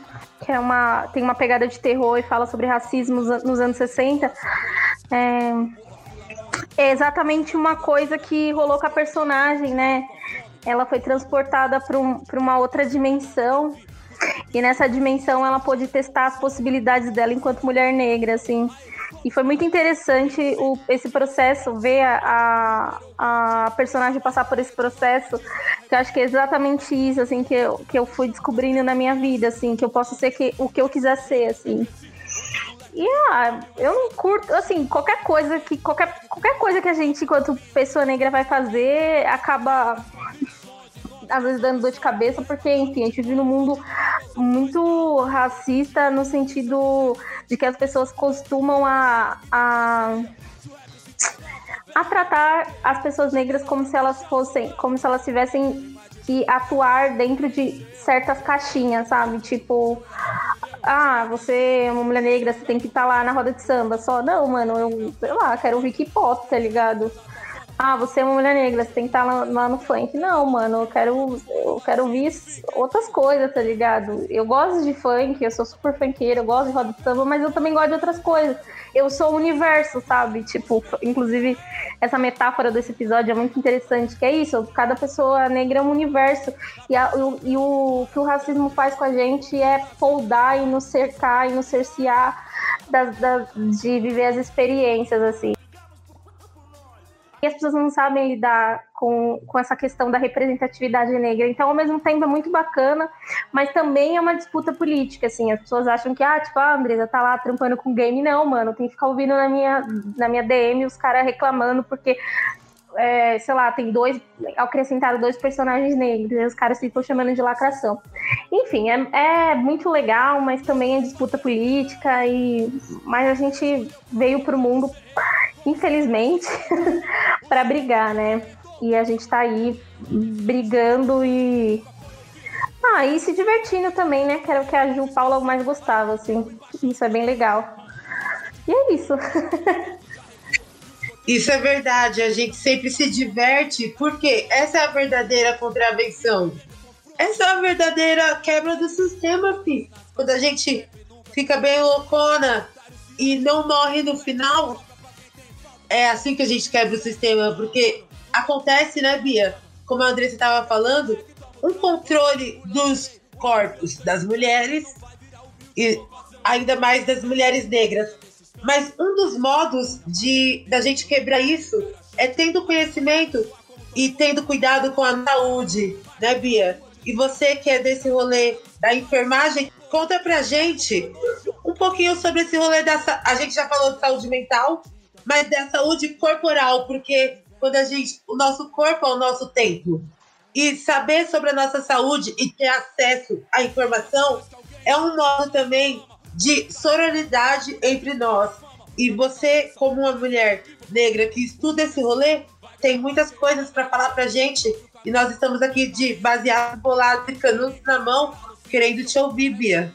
S4: que é uma tem uma pegada de terror e fala sobre racismo nos anos 60. É, é exatamente uma coisa que rolou com a personagem, né? Ela foi transportada para um, uma outra dimensão e nessa dimensão ela pôde testar as possibilidades dela enquanto mulher negra, assim. E foi muito interessante o, esse processo, ver a, a, a, personagem passar por esse processo, que eu acho que é exatamente isso, assim, que eu, que eu fui descobrindo na minha vida, assim, que eu posso ser que, o que eu quiser ser, assim. E ah, eu não curto, assim, qualquer coisa que qualquer, qualquer coisa que a gente, enquanto pessoa negra, vai fazer, acaba às vezes dando dor de cabeça, porque, enfim, a gente vive num mundo muito racista no sentido de que as pessoas costumam a, a, a tratar as pessoas negras como se elas fossem, como se elas tivessem que atuar dentro de certas caixinhas, sabe? Tipo, ah, você é uma mulher negra, você tem que estar tá lá na roda de samba só. Não, mano, eu, sei lá, quero ouvir K-pop, tá ligado? Ah, você é uma mulher negra, você tem que estar lá, lá, no funk. Não, mano, eu quero, eu quero ouvir outras coisas, tá ligado? Eu gosto de funk, eu sou super funkeira, eu gosto de roda de samba, mas eu também gosto de outras coisas. Eu sou o universo, sabe? Tipo, inclusive, essa metáfora desse episódio é muito interessante, que é isso, cada pessoa negra é um universo. E, a, e, e o que o racismo faz com a gente é poldar e nos cercar e nos cercear de viver as experiências, assim e as pessoas não sabem lidar com, com essa questão da representatividade negra. Então, ao mesmo tempo, é muito bacana, mas também é uma disputa política, assim. As pessoas acham que, ah, tipo, a Andresa tá lá trampando com game. Não, mano, tem que ficar ouvindo na minha, na minha DM os caras reclamando, porque é, sei lá, tem dois, acrescentaram dois personagens negros, e os caras ficam chamando de lacração. Enfim, é, é muito legal, mas também é disputa política, e mas a gente veio pro mundo, infelizmente, para brigar, né? E a gente tá aí brigando e. Ah, e se divertindo também, né? Que era o que a Ju Paula mais gostava, assim. Isso é bem legal. E é isso.
S3: Isso é verdade, a gente sempre se diverte, porque essa é a verdadeira contravenção. Essa é a verdadeira quebra do sistema, fi. Quando a gente fica bem loucona e não morre no final, é assim que a gente quebra o sistema, porque acontece, né, Bia? Como a Andressa estava falando, um controle dos corpos das mulheres e ainda mais das mulheres negras mas um dos modos de da gente quebrar isso é tendo conhecimento e tendo cuidado com a saúde, né, Bia? E você que é desse rolê da enfermagem, conta pra gente um pouquinho sobre esse rolê da a gente já falou de saúde mental, mas da saúde corporal, porque quando a gente o nosso corpo é o nosso templo. E saber sobre a nossa saúde e ter acesso à informação é um modo também de sororidade entre nós. E você, como uma mulher negra que estuda esse rolê, tem muitas coisas para falar pra gente. E nós estamos aqui de baseado, bolado e canudos na mão, querendo te ouvir, Bia.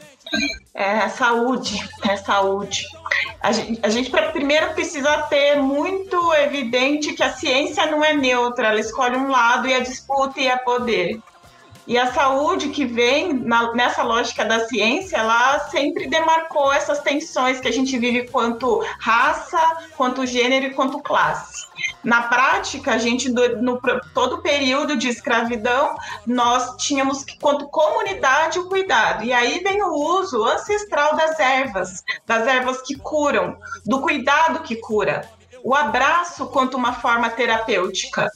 S6: É saúde, é saúde. A gente, a gente primeiro precisa ter muito evidente que a ciência não é neutra, ela escolhe um lado e a disputa e a poder. E a saúde que vem na, nessa lógica da ciência, ela sempre demarcou essas tensões que a gente vive quanto raça, quanto gênero e quanto classe. Na prática, a gente, no, todo o período de escravidão, nós tínhamos, quanto comunidade, o cuidado. E aí vem o uso ancestral das ervas, das ervas que curam, do cuidado que cura. O abraço quanto uma forma terapêutica.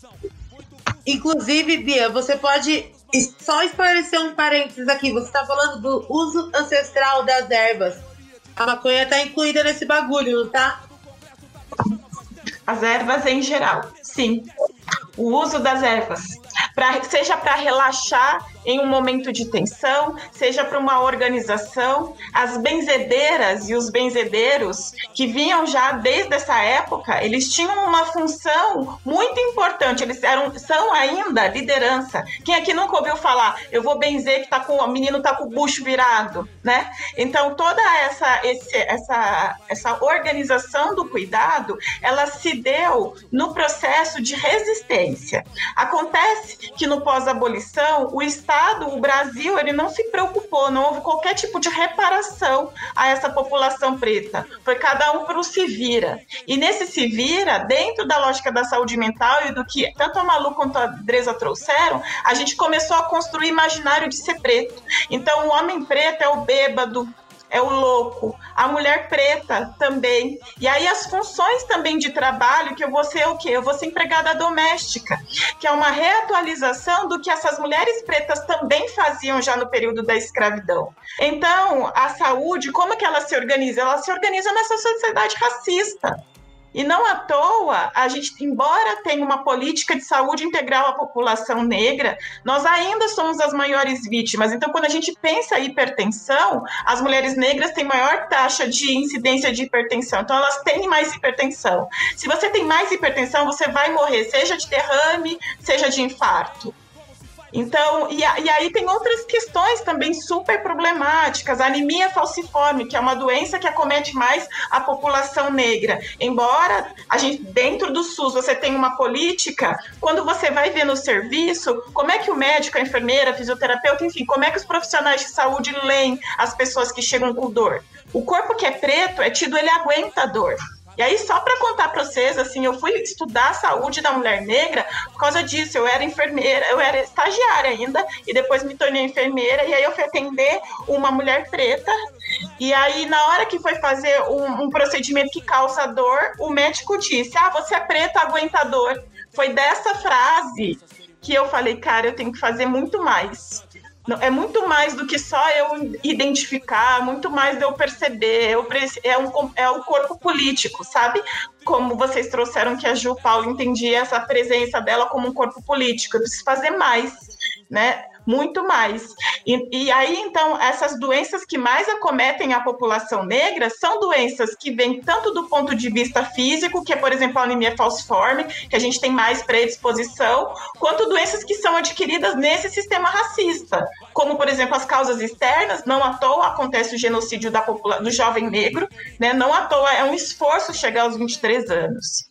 S3: Inclusive, Bia, você pode só esclarecer um parênteses aqui. Você está falando do uso ancestral das ervas. A maconha está incluída nesse bagulho, não tá?
S6: As ervas em geral, sim. O uso das ervas. Pra, seja para relaxar em um momento de tensão, seja para uma organização. As benzedeiras e os benzedeiros, que vinham já desde essa época, eles tinham uma função muito importante. Eles eram, são ainda liderança. Quem aqui nunca ouviu falar, eu vou benzer que tá com, o menino tá com o bucho virado, né? Então, toda essa, esse, essa, essa organização do cuidado, ela se deu no processo de resistência. Acontece que no pós-abolição, o Estado Estado, o Brasil, ele não se preocupou, não houve qualquer tipo de reparação a essa população preta. Foi cada um para o se vira. E nesse se vira, dentro da lógica da saúde mental e do que tanto a Malu quanto a Dresa trouxeram, a gente começou a construir imaginário de ser preto. Então, o homem preto é o bêbado, é o louco, a mulher preta também. E aí as funções também de trabalho, que eu vou ser o quê? Eu vou ser empregada doméstica, que é uma reatualização do que essas mulheres pretas também faziam já no período da escravidão. Então, a saúde, como que ela se organiza? Ela se organiza nessa sociedade racista. E não à toa, a gente, embora tenha uma política de saúde integral à população negra, nós ainda somos as maiores vítimas. Então, quando a gente pensa em hipertensão, as mulheres negras têm maior taxa de incidência de hipertensão. Então, elas têm mais hipertensão. Se você tem mais hipertensão, você vai morrer, seja de derrame, seja de infarto. Então, e, e, aí tem outras questões também super problemáticas. A anemia falciforme, que é uma doença que acomete mais a população negra. Embora a gente, dentro do SUS, você tenha uma política, quando você vai ver no serviço, como é que o médico, a enfermeira, a fisioterapeuta, enfim, como é que os profissionais de saúde leem as pessoas que chegam com dor? O corpo que é preto é tido, ele aguenta a dor. E aí, só para contar para vocês, assim, eu fui estudar a saúde da mulher negra por causa disso. Eu era enfermeira, eu era estagiária ainda, e depois me tornei enfermeira, e aí eu fui atender uma mulher preta. E aí, na hora que foi fazer um, um procedimento que causa dor, o médico disse: Ah, você é preta, aguenta dor. Foi dessa frase que eu falei, cara, eu tenho que fazer muito mais É muito mais do que só eu identificar, muito mais de eu perceber. Eu, é, um, é o corpo político, sabe? Como vocês trouxeram que a Ju Paulo entendia essa presença dela como um corpo político. Eu preciso fazer mais, né? Muito mais. E, e, aí, então, essas doenças que mais acometem a população negra são doenças que vêm tanto do ponto de vista físico, que é, por exemplo, a anemia falciforme, que a gente tem mais predisposição, quanto doenças que são adquiridas nesse sistema racista, como, por exemplo, as causas externas, não à toa acontece o genocídio da do jovem negro, né? não à toa é um esforço chegar aos 23 anos.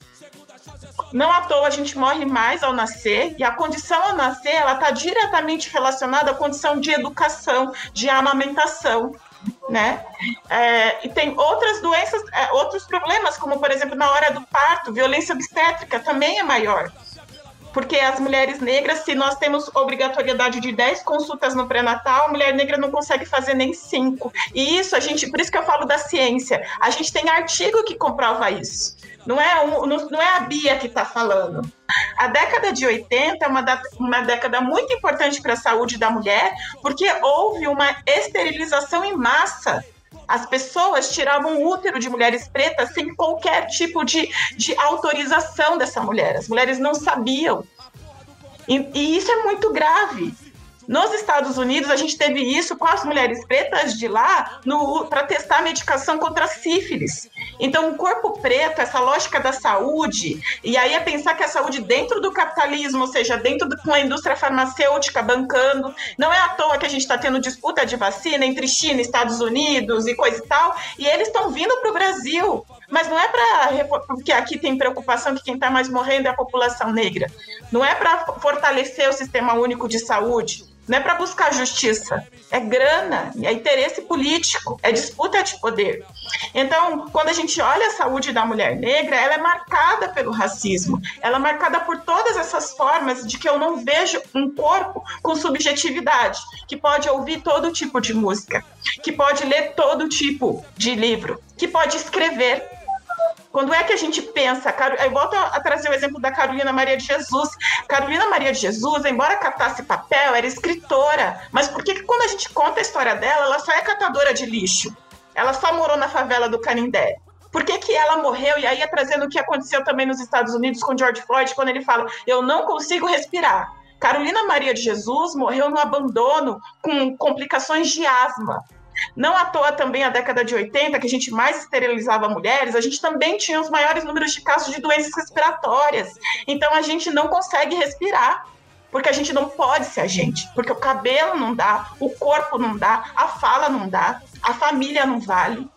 S6: Não à toa a gente morre mais ao nascer, e a condição ao nascer ela está diretamente relacionada à condição de educação, de amamentação. Né? É, e tem outras doenças, é, outros problemas, como por exemplo na hora do parto, violência obstétrica também é maior. Porque as mulheres negras, se nós temos obrigatoriedade de 10 consultas no pré-natal, a mulher negra não consegue fazer nem 5. E isso a gente, por isso que eu falo da ciência, a gente tem artigo que comprova isso. Não é, um, não é a Bia que está falando. A década de 80 é uma, uma década muito importante para a saúde da mulher, porque houve uma esterilização em massa as pessoas tiravam o útero de mulheres pretas sem qualquer tipo de, de autorização dessa mulher. As mulheres não sabiam. E, e isso é muito grave. Nos Estados Unidos, a gente teve isso com as mulheres pretas de lá para testar a medicação contra a sífilis. Então, o corpo preto, essa lógica da saúde, e aí é pensar que a saúde dentro do capitalismo, ou seja, dentro da indústria farmacêutica bancando, não é à toa que a gente está tendo disputa de vacina entre China Estados Unidos e coisa e tal, e eles estão vindo para o Brasil. Mas não é para. Porque aqui tem preocupação que quem está mais morrendo é a população negra. Não é para fortalecer o sistema único de saúde não é para buscar justiça, é grana, é interesse político, é disputa de poder. Então, quando a gente olha a saúde da mulher negra, ela é marcada pelo racismo, ela é marcada por todas essas formas de que eu não vejo um corpo com subjetividade, que pode ouvir todo tipo de música, que pode ler todo tipo de livro, que pode escrever, quando é que a gente pensa? Eu volto a trazer o exemplo da Carolina Maria de Jesus. Carolina Maria de Jesus, embora catasse papel, era escritora. Mas por que, que quando a gente conta a história dela, ela só é catadora de lixo? Ela só morou na favela do Canindé. Por que, que ela morreu? E aí é trazendo o que aconteceu também nos Estados Unidos com George Floyd, quando ele fala: Eu não consigo respirar. Carolina Maria de Jesus morreu no abandono com complicações de asma. Não à toa também a década de 80, que a gente mais esterilizava mulheres, a gente também tinha os maiores números de casos de doenças respiratórias. Então a gente não consegue respirar porque a gente não pode ser a gente, porque o cabelo não dá, o corpo não dá, a fala não dá, a família não vale.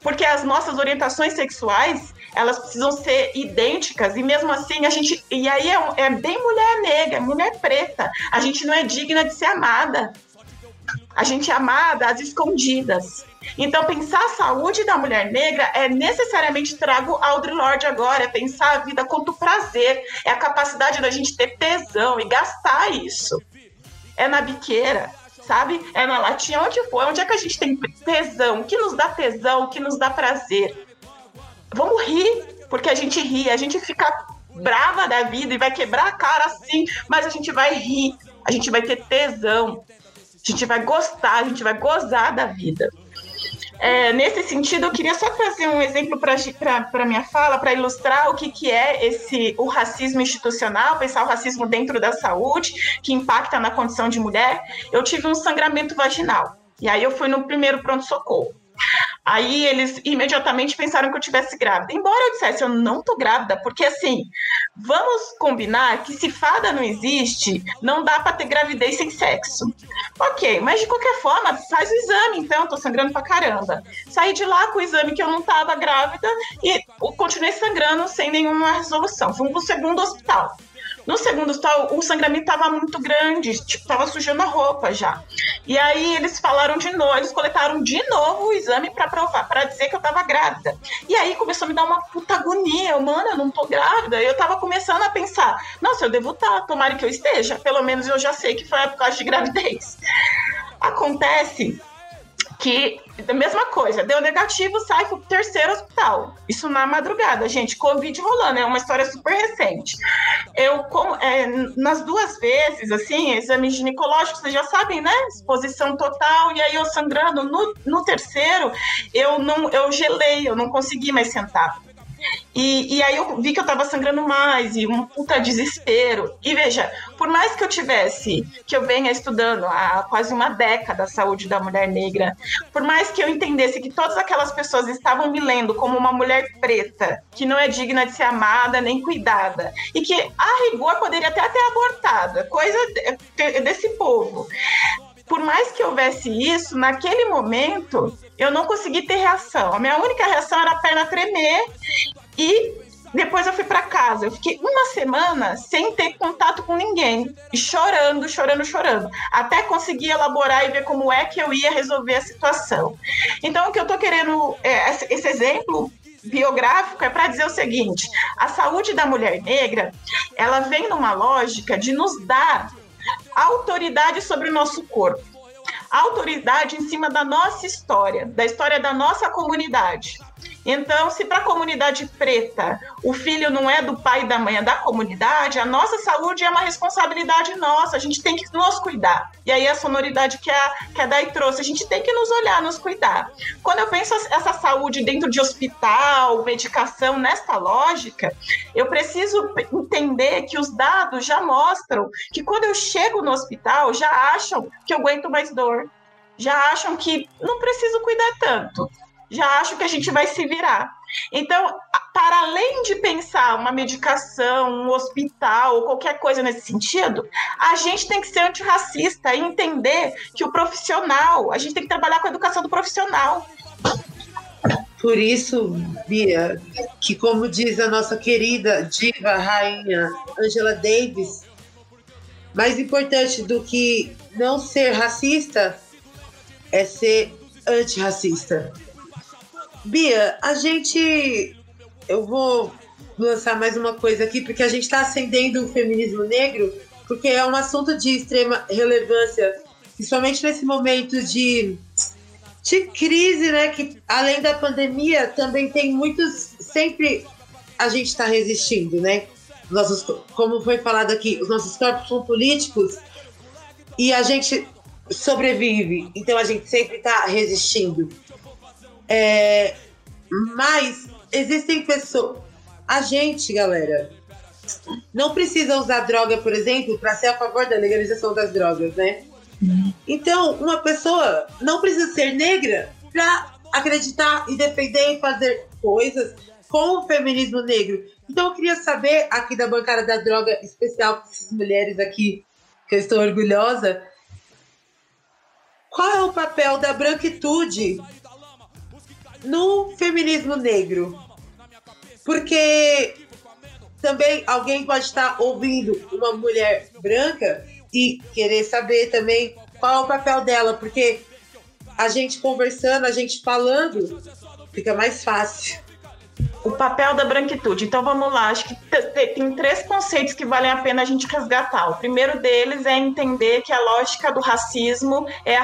S6: Porque as nossas orientações sexuais, elas precisam ser idênticas e mesmo assim a gente e aí é, é bem mulher negra, mulher preta. A gente não é digna de ser amada. A gente é amada às escondidas. Então, pensar a saúde da mulher negra é necessariamente trago Audre Lorde agora, é pensar a vida quanto prazer, é a capacidade da gente ter tesão e gastar isso. É na biqueira, sabe? É na latinha, onde for, onde é que a gente tem tesão, o que nos dá tesão, o que nos dá prazer. Vamos rir, porque a gente ri, a gente fica brava da vida e vai quebrar a cara assim, mas a gente vai rir, a gente vai ter tesão, a gente vai gostar, a gente vai gozar da vida. É, nesse sentido, eu queria só trazer um exemplo para minha fala, para ilustrar o que, que é esse o racismo institucional, pensar o racismo dentro da saúde, que impacta na condição de mulher. Eu tive um sangramento vaginal. E aí eu fui no primeiro pronto-socorro. Aí eles imediatamente pensaram que eu tivesse grávida. Embora eu dissesse, eu não tô grávida, porque assim, vamos combinar que se fada não existe, não dá para ter gravidez sem sexo. Ok, mas de qualquer forma, faz o exame, então, tô sangrando pra caramba. Saí de lá com o exame que eu não tava grávida e continuei sangrando sem nenhuma resolução. Fui pro segundo hospital. No segundo hospital, o sangramento estava muito grande, tipo, tava sujando a roupa já. E aí eles falaram de novo, eles coletaram de novo o exame para provar, para dizer que eu tava grávida. E aí começou a me dar uma puta agonia, eu, mano, eu não tô grávida. Eu tava começando a pensar, nossa, eu devo estar, tá, tomara que eu esteja, pelo menos eu já sei que foi por causa de gravidez. Acontece que a mesma coisa, deu negativo, sai pro terceiro hospital. Isso na madrugada, gente, Covid rolando, é uma história super recente. Eu, como, é, nas duas vezes, assim, exame ginecológico, vocês já sabem, né? Exposição total, e aí eu sangrando. No, no terceiro, eu não, eu gelei, eu não consegui mais sentar. E, e aí eu vi que eu tava sangrando mais e um puta desespero. E veja, por mais que eu tivesse, que eu venha estudando há quase uma década a saúde da mulher negra, por mais que eu entendesse que todas aquelas pessoas estavam me lendo como uma mulher preta, que não é digna de ser amada nem cuidada, e que a rigor poderia até ter abortada, coisa desse povo por mais que houvesse isso, naquele momento eu não consegui ter reação. A minha única reação era a perna tremer e depois eu fui para casa. Eu fiquei uma semana sem ter contato com ninguém, chorando, chorando, chorando, até conseguir elaborar e ver como é que eu ia resolver a situação. Então, o que eu tô querendo, é, esse exemplo biográfico é para dizer o seguinte: a saúde da mulher negra, ela vem numa lógica de nos dar autoridade sobre o nosso corpo. Autoridade em cima da nossa história, da história da nossa comunidade. Então, se para a comunidade preta o filho não é do pai e da mãe, é da comunidade, a nossa saúde é uma responsabilidade nossa, a gente tem que nos cuidar. E aí a sonoridade que a, que a Dai trouxe, a gente tem que nos olhar, nos cuidar. Quando eu penso essa saúde dentro de hospital, medicação, nesta lógica, eu preciso entender que os dados já mostram que quando eu chego no hospital, já acham que eu aguento mais dor, já acham que não preciso cuidar tanto já acho que a gente vai se virar. Então, para além de pensar uma medicação, um hospital ou qualquer coisa nesse sentido, a gente tem que ser antirracista e entender que o profissional, a gente tem que trabalhar com a educação do profissional.
S3: Por isso, Bia, que como diz a nossa querida diva rainha Angela Davis, mais importante do que não ser racista é ser antirracista. Bia, a gente. Eu vou lançar mais uma coisa aqui, porque a gente está acendendo o feminismo negro, porque é um assunto de extrema relevância, principalmente nesse momento de, de crise, né? Que além da pandemia, também tem muitos. Sempre a gente está resistindo, né? Nossos, como foi falado aqui, os nossos corpos são políticos e a gente sobrevive, então a gente sempre está resistindo. É, mas existem pessoas. A gente, galera, não precisa usar droga, por exemplo, para ser a favor da legalização das drogas, né? Então, uma pessoa não precisa ser negra para acreditar e defender e fazer coisas com o feminismo negro. Então, eu queria saber aqui da bancada da droga especial para essas mulheres aqui, que eu estou orgulhosa, qual é o papel da branquitude no feminismo negro. Porque também alguém pode estar ouvindo uma mulher branca e querer saber também qual é o papel dela, porque a gente conversando, a gente falando, fica mais fácil
S6: o papel da branquitude. Então vamos lá, acho que tem três conceitos que valem a pena a gente resgatar. O primeiro deles é entender que a lógica do racismo é a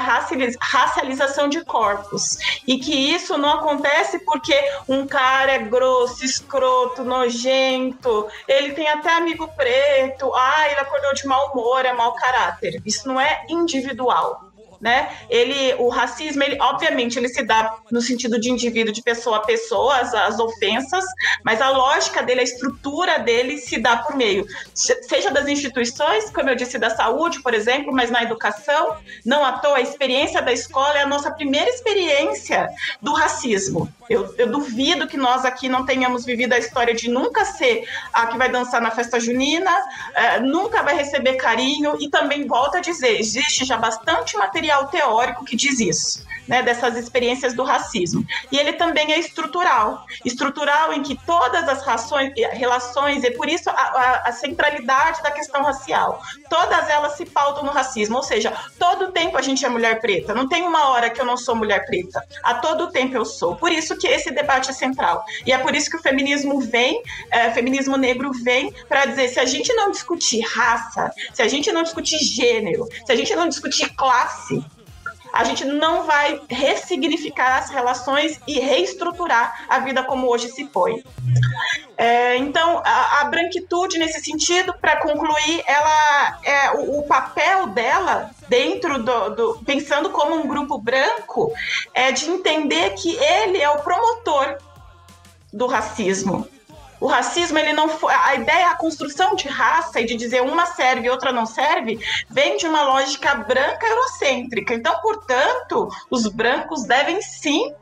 S6: racialização de corpos e que isso não acontece porque um cara é grosso, escroto, nojento, ele tem até amigo preto, ah, ele acordou de mau humor, é mau caráter. Isso não é individual né? Ele, o racismo, ele, obviamente, ele se dá no sentido de indivíduo, de pessoa a pessoa, as, as ofensas, mas a lógica dele, a estrutura dele se dá por meio, seja das instituições, como eu disse, da saúde, por exemplo, mas na educação, não à toa, a experiência da escola é a nossa primeira experiência do racismo. Eu, eu duvido que nós aqui não tenhamos vivido a história de nunca ser a que vai dançar na festa junina, uh, nunca vai receber carinho, e também, volto a dizer, existe já bastante material material teórico que diz isso, né, dessas experiências do racismo. E ele também é estrutural, estrutural em que todas as rações, relações, e por isso a, a, a centralidade da questão racial, todas elas se pautam no racismo, ou seja, todo tempo a gente é mulher preta, não tem uma hora que eu não sou mulher preta, a todo tempo eu sou. Por isso que esse debate é central. E é por isso que o feminismo vem, é, feminismo negro vem para dizer, se a gente não discutir raça, se a gente não discutir gênero, se a gente não discutir classe, a gente não vai ressignificar as relações e reestruturar a vida como hoje se põe. É, então, a, a, branquitude, nesse sentido, para concluir, ela é o, o, papel dela dentro do, do, pensando como um grupo branco, é de entender que ele é o promotor do racismo. O racismo, ele não foi. A ideia, a construção de raça e de dizer uma serve e outra não serve, vem de uma lógica branca eurocêntrica. Então, portanto, os brancos devem sim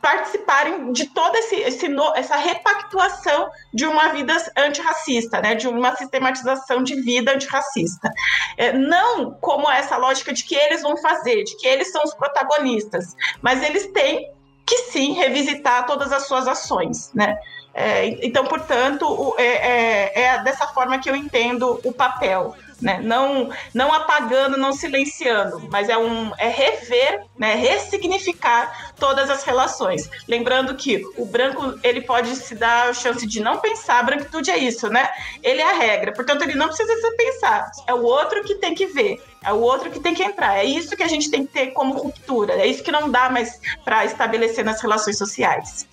S6: participarem de toda esse, esse essa repactuação de uma vida antirracista, né, de uma sistematização de vida antirracista. É, não como essa lógica de que eles vão fazer, de que eles são os protagonistas, mas eles têm que sim revisitar todas as suas ações, né? É, então, portanto, é, é, é, dessa forma que eu entendo o papel. Né? Não, não apagando, não silenciando, mas é um é rever, né? ressignificar todas as relações. Lembrando que o branco ele pode se dar a chance de não pensar, a branquitude é isso, né? Ele é a regra, portanto ele não precisa se pensar. É o outro que tem que ver, é o outro que tem que entrar. É isso que a gente tem que ter como ruptura. É isso que não dá mais para estabelecer nas relações sociais.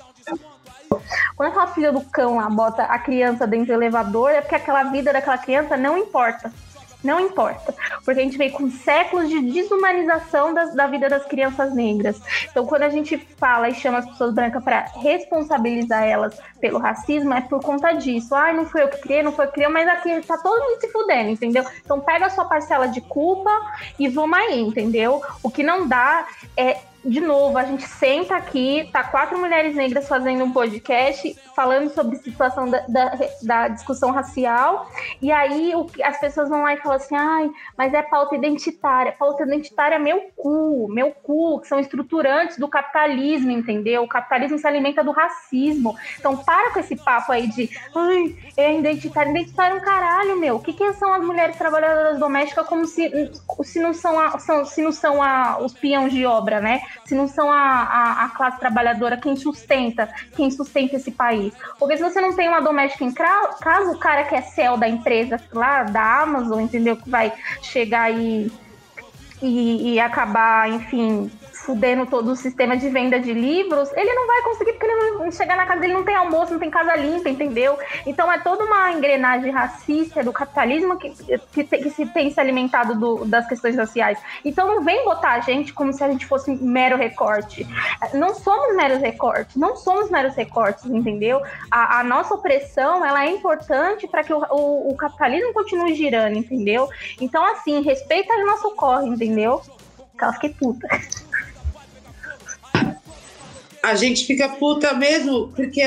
S4: Quando aquela filha do cão lá bota a criança dentro do elevador, é porque aquela vida daquela criança não importa. Não importa. Porque a gente veio com séculos de desumanização das, da vida das crianças negras. Então, quando a gente fala e chama as pessoas brancas para responsabilizar elas pelo racismo, é por conta disso. Ai, não foi eu que criei, não foi eu que criei, mas aqui tá todo mundo se fudendo, entendeu? Então, pega a sua parcela de culpa e vamos aí, entendeu? O que não dá é de novo, a gente senta aqui, tá quatro mulheres negras fazendo um podcast falando sobre situação da, da, da discussão racial, e aí o, as pessoas vão lá e falam assim, ai, mas é pauta identitária. Pauta identitária é meu cu, meu cu, que são estruturantes do capitalismo, entendeu? O capitalismo se alimenta do racismo. Então para com esse papo aí de, ai, é identitário. Identitário é um caralho, meu. O que, que são as mulheres trabalhadoras domésticas como se, se não são, a, são se não são a, os peões de obra, né? Se não são a, a, a, classe trabalhadora quem sustenta, quem sustenta esse país. Porque se você não tem uma doméstica em casa, o cara que é céu da empresa lá, da Amazon, entendeu? Que vai chegar e, e, e acabar, enfim, fudendo todo o sistema de venda de livros, ele não vai conseguir, porque ele não chegar na casa dele não tem almoço, não tem casa limpa, entendeu? Então é toda uma engrenagem racista do capitalismo que, que, que se tem se alimentado do, das questões raciais. Então não vem botar a gente como se a gente fosse mero recorte. Não somos meros recortes, não somos meros recortes, entendeu? A, a nossa opressão ela é importante para que o, o, o capitalismo continue girando, entendeu? Então, assim, respeita o nosso corre, entendeu? Ela fiquei puta
S3: a gente fica puta mesmo, porque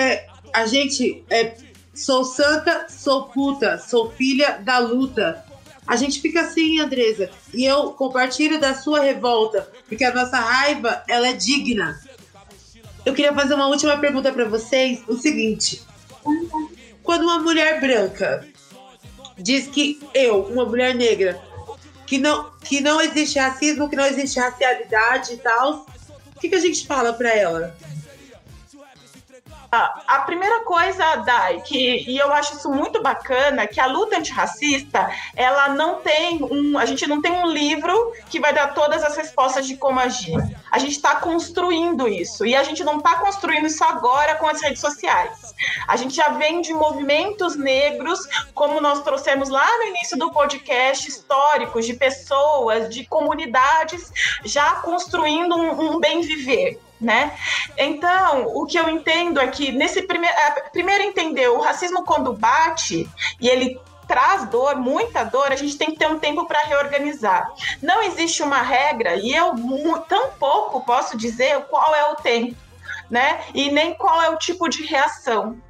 S3: a gente é. Sou santa, sou puta, sou filha da luta. A gente fica assim, Andresa. E eu compartilho da sua revolta, porque a nossa raiva, ela é digna. Eu queria fazer uma última pergunta para vocês, o seguinte: quando uma mulher branca diz que eu, uma mulher negra, que não que não existe racismo, que não existe racialidade e tal, o que, que a gente fala para ela?
S6: A primeira coisa, Dai, que, e eu acho isso muito bacana, que a luta antirracista, ela não tem um. A gente não tem um livro que vai dar todas as respostas de como agir. A gente está construindo isso. E a gente não está construindo isso agora com as redes sociais. A gente já vem de movimentos negros, como nós trouxemos lá no início do podcast, históricos de pessoas, de comunidades, já construindo um, um bem viver né? Então, o que eu entendo é que nesse primeiro, é, primeiro entender o racismo quando bate e ele traz dor, muita dor, a gente tem que ter um tempo para reorganizar. Não existe uma regra e eu tão pouco posso dizer qual é o tempo, né? E nem qual é o tipo de reação.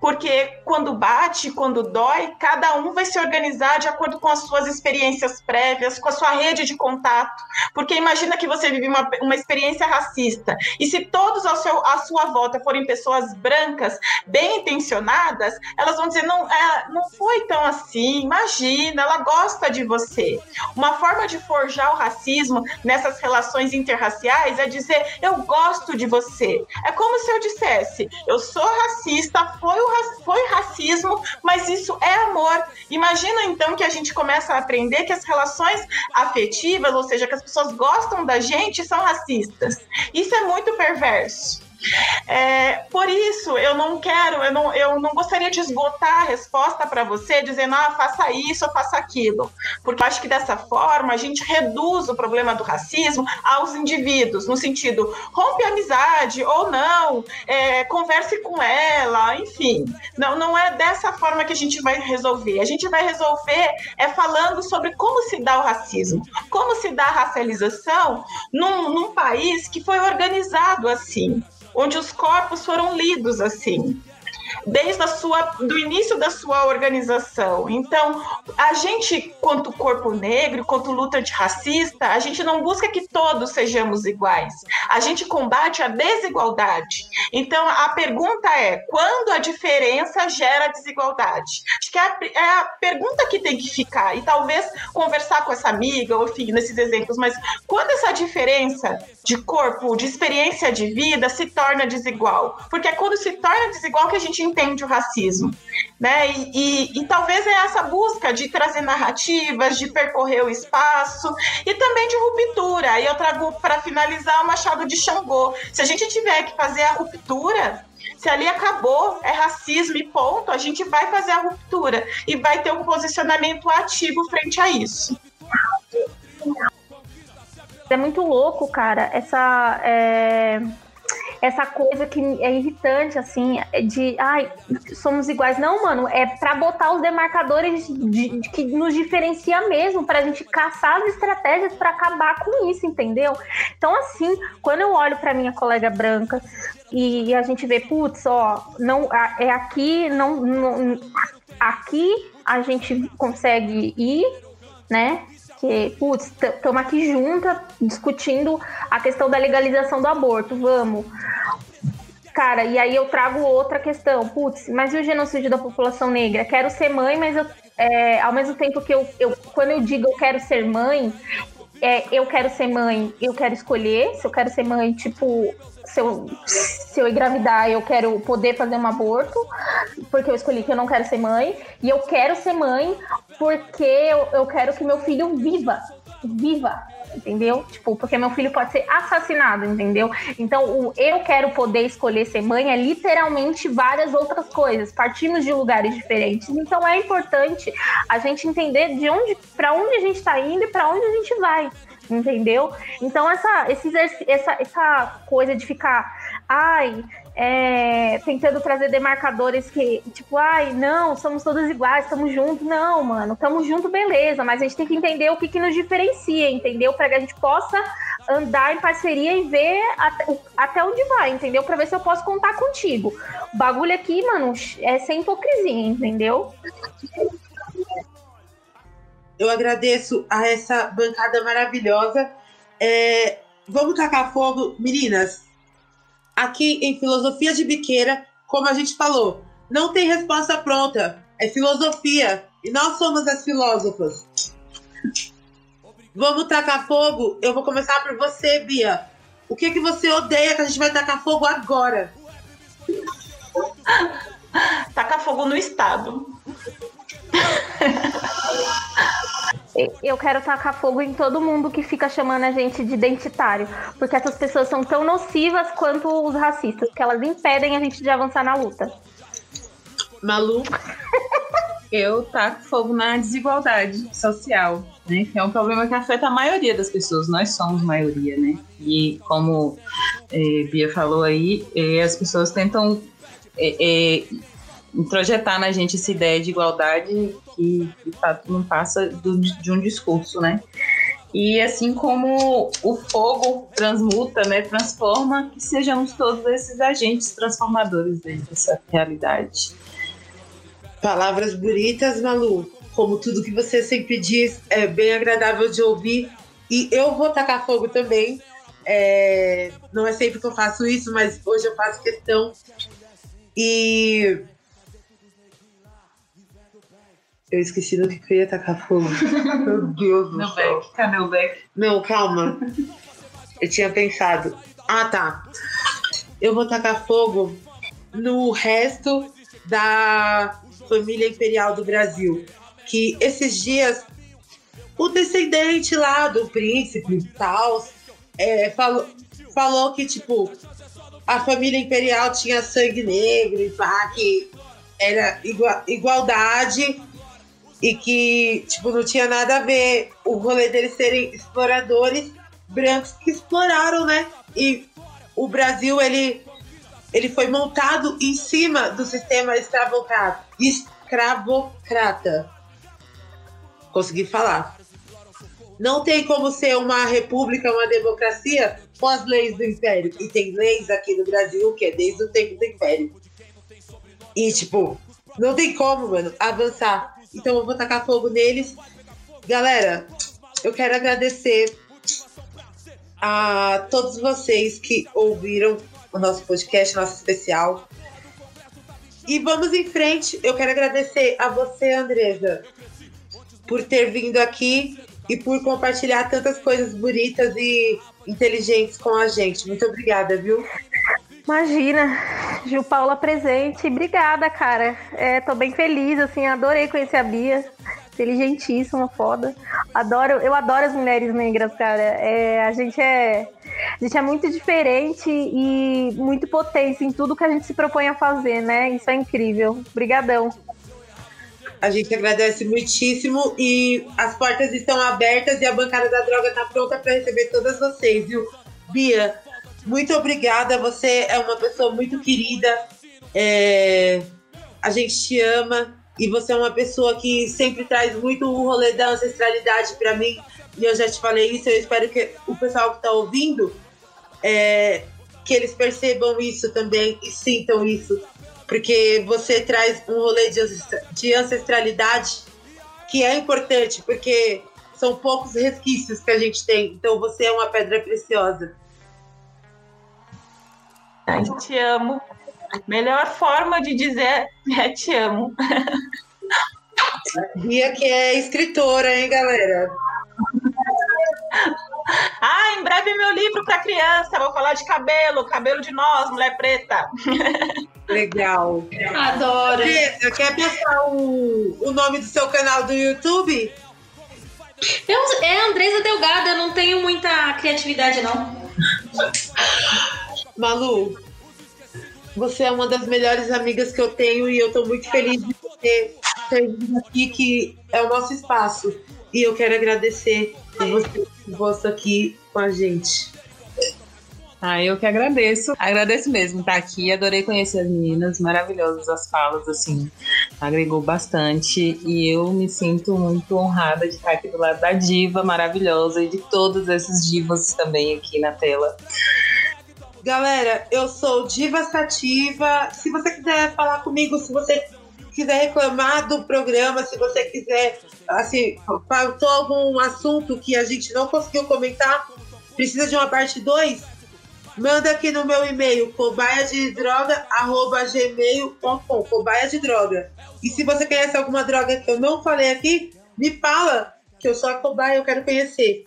S6: Porque quando bate, quando dói, cada um vai se organizar de acordo com as suas experiências prévias, com a sua rede de contato. Porque imagina que você vive uma, uma experiência racista. E se todos ao seu, à sua volta forem pessoas brancas, bem intencionadas, elas vão dizer: não, é, não foi tão assim, imagina, ela gosta de você. Uma forma de forjar o racismo nessas relações interraciais é dizer: eu gosto de você. É como se eu dissesse: eu sou racista foi, o, foi racismo, mas isso é amor. Imagina então que a gente começa a aprender que as relações afetivas, ou seja, que as pessoas gostam da gente, são racistas. Isso é muito perverso. É, por isso, eu não quero, eu não, eu não gostaria de esgotar a resposta para você dizendo, ah, faça isso ou faça aquilo. Porque eu acho que dessa forma a gente reduz o problema do racismo aos indivíduos, no sentido, rompe amizade ou não, é, converse com ela, enfim. Não, não é dessa forma que a gente vai resolver. A gente vai resolver é falando sobre como se dá o racismo, como se dá a racialização num, num país que foi organizado assim onde os corpos foram lidos assim desde a sua, do início da sua organização. Então, a gente, quanto corpo negro, quanto luta antirracista, a gente não busca que todos sejamos iguais. A gente combate a desigualdade. Então, a pergunta é: quando a diferença gera desigualdade? Acho que é a, é a pergunta que tem que ficar. E talvez conversar com essa amiga, ou enfim, nesses exemplos, mas quando essa diferença de corpo, de experiência de vida se torna desigual? Porque é quando se torna desigual que a gente entende o racismo. Né? E, e, e, talvez é essa busca de trazer narrativas, de percorrer o espaço e também de ruptura. Aí eu trago para finalizar o Machado de Xangô. Se a gente tiver que fazer a ruptura, se ali acabou, é racismo e ponto, a gente vai fazer a ruptura e vai ter um posicionamento ativo frente a isso.
S4: É muito louco, cara, essa. É essa coisa que é irritante, assim, de ai, somos iguais. Não, mano, é para botar os demarcadores de, de, que nos diferencia mesmo, pra gente caçar as estratégias para acabar com isso, entendeu? Então, assim, quando eu olho para minha colega branca e, e a gente vê, putz, ó, não, é aqui, não, não aqui a gente consegue ir, né? Que, putz, estamos aqui juntas discutindo a questão da legalização do aborto, vamos. Cara, e aí eu trago outra questão, putz, mas e o genocídio da população negra? Quero ser mãe, mas eu, é, ao mesmo tempo que eu, eu, quando eu digo eu quero ser mãe, é, eu quero ser mãe, eu quero escolher, se eu quero ser mãe, tipo, se eu, se eu engravidar, eu quero poder fazer um aborto, porque eu escolhi que eu não quero ser mãe, e eu quero ser mãe porque eu, eu quero que meu filho viva, viva, entendeu? Tipo, porque meu filho pode ser assassinado, entendeu? Então, o eu quero poder escolher ser mãe é literalmente várias outras coisas. Partimos de lugares diferentes. Então, é importante a gente entender de onde, para onde a gente está indo e para onde a gente vai entendeu? Então essa, esse, essa, essa coisa de ficar, ai, é, tentando trazer demarcadores que, tipo, ai, não, somos todos iguais, estamos juntos. Não, mano, estamos juntos, beleza, mas a gente tem que entender o que, que nos diferencia, entendeu? Para que a gente possa andar em parceria e ver até, até onde vai, entendeu? Para ver se eu posso contar contigo. O bagulho aqui, mano, é sem hipocrisia, entendeu?
S3: Eu agradeço a essa bancada maravilhosa. É, vamos tacar fogo, meninas. Aqui em Filosofia de Biqueira, como a gente falou, não tem resposta pronta. É filosofia. E nós somos as filósofas. Vamos tacar fogo? Eu vou começar por você, Bia. O que, que você odeia que a gente vai tacar fogo agora?
S6: Tacar fogo no Estado.
S4: Eu quero tacar fogo em todo mundo que fica chamando a gente de identitário, porque essas pessoas são tão nocivas quanto os racistas, que elas impedem a gente de avançar na luta.
S3: Malu?
S5: Eu taco fogo na desigualdade social, né? Que é um problema que afeta a maioria das pessoas. Nós somos maioria, né? E como é, Bia falou aí, é, as pessoas tentam é, introjetar na gente essa ideia de igualdade que de fato não passa do, de um discurso, né? E assim como o fogo transmuta, né, transforma, que sejamos todos esses agentes transformadores dessa realidade.
S3: Palavras bonitas, Malu. Como tudo que você sempre diz, é bem agradável de ouvir. E eu vou tacar fogo também. É... Não é sempre que eu faço isso, mas hoje eu faço questão. E eu esqueci do que eu ia tacar fogo. Meu Deus do
S5: céu. Beck. Cadê o Beck?
S3: Não, calma. Eu tinha pensado. Ah, tá. Eu vou tacar fogo no resto da família imperial do Brasil. Que esses dias o descendente lá do príncipe tal é, falou, falou que, tipo, a família imperial tinha sangue negro e pá, que era igual, igualdade e que, tipo, não tinha nada a ver o rolê deles serem exploradores brancos que exploraram, né? E o Brasil, ele, ele foi montado em cima do sistema escravocrata. escravocrata. Consegui falar. Não tem como ser uma república, uma democracia com as leis do império. E tem leis aqui no Brasil que é desde o tempo do império. E, tipo, não tem como, mano, avançar. Então eu vou tacar fogo neles. Galera, eu quero agradecer a todos vocês que ouviram o nosso podcast, nosso especial. E vamos em frente. Eu quero agradecer a você, Andresa, por ter vindo aqui e por compartilhar tantas coisas bonitas e inteligentes com a gente. Muito obrigada, viu?
S4: Imagina, Gil Paula presente. Obrigada, cara. É, tô bem feliz, assim, adorei conhecer a Bia. Inteligentíssima, foda. Adoro, eu adoro as mulheres negras, cara. É, a gente é. A gente é muito diferente e muito potente em tudo que a gente se propõe a fazer, né? Isso é incrível. Obrigadão.
S3: A gente agradece muitíssimo e as portas estão abertas e a bancada da droga está pronta para receber todas vocês, viu? Bia, muito obrigada. Você é uma pessoa muito querida. É... A gente te ama e você é uma pessoa que sempre traz muito o rolê da ancestralidade para mim. E eu já te falei isso. Eu espero que o pessoal que está ouvindo é... que eles percebam isso também e sintam isso porque você traz um rolê de ancestralidade que é importante, porque são poucos resquícios que a gente tem. Então você é uma pedra preciosa.
S6: Ai, te amo. Melhor forma de dizer é te amo.
S3: Bia que é escritora, hein, galera?
S6: Ah, em breve meu livro para criança. Vou falar de cabelo, cabelo de nós, mulher preta.
S3: Legal.
S10: Adoro.
S3: Quer, quer passar o, o nome do seu canal do YouTube?
S10: Eu, é Andresa Delgado, eu não tenho muita criatividade, não.
S3: Malu, você é uma das melhores amigas que eu tenho e eu tô muito feliz de você ter vindo aqui, que é o nosso espaço. E eu quero agradecer você, você aqui com a gente.
S5: Ah, eu que agradeço. Agradeço mesmo estar aqui. Adorei conhecer as meninas, maravilhosas as falas, assim, agregou bastante. E eu me sinto muito honrada de estar aqui do lado da diva maravilhosa e de todos esses divas também aqui na tela.
S3: Galera, eu sou Diva Sativa. Se você quiser falar comigo, se você quiser reclamar do programa, se você quiser, assim, faltou algum assunto que a gente não conseguiu comentar, precisa de uma parte 2, manda aqui no meu e-mail, cobaia de droga, arroba gmail.com, cobaia de droga. E se você conhece alguma droga que eu não falei aqui, me fala, que eu sou a cobaia, eu quero conhecer.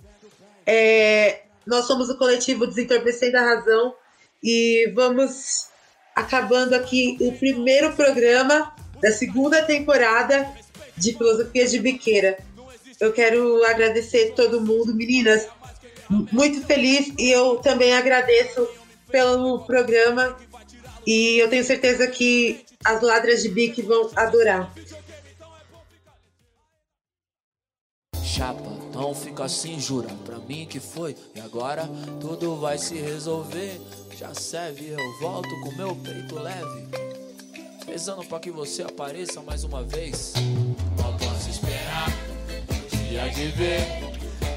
S3: É, nós somos o coletivo Desentorpecendo a Razão e vamos acabando aqui o primeiro programa da segunda temporada de Filosofia de Biqueira. Eu quero agradecer todo mundo, meninas, muito feliz e eu também agradeço pelo programa e eu tenho certeza que as ladras de Bic vão adorar.
S2: Chapa, não fica assim, jura pra mim que foi e agora tudo vai se resolver. Já serve, eu volto com meu peito leve. Rezando pra que você apareça mais uma vez. Não posso esperar dia de ver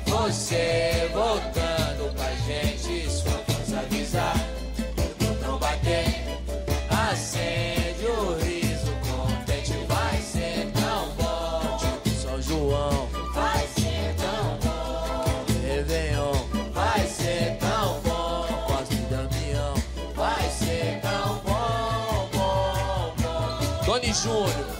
S2: você voltando pra gente. Sua voz avisar, Júnior.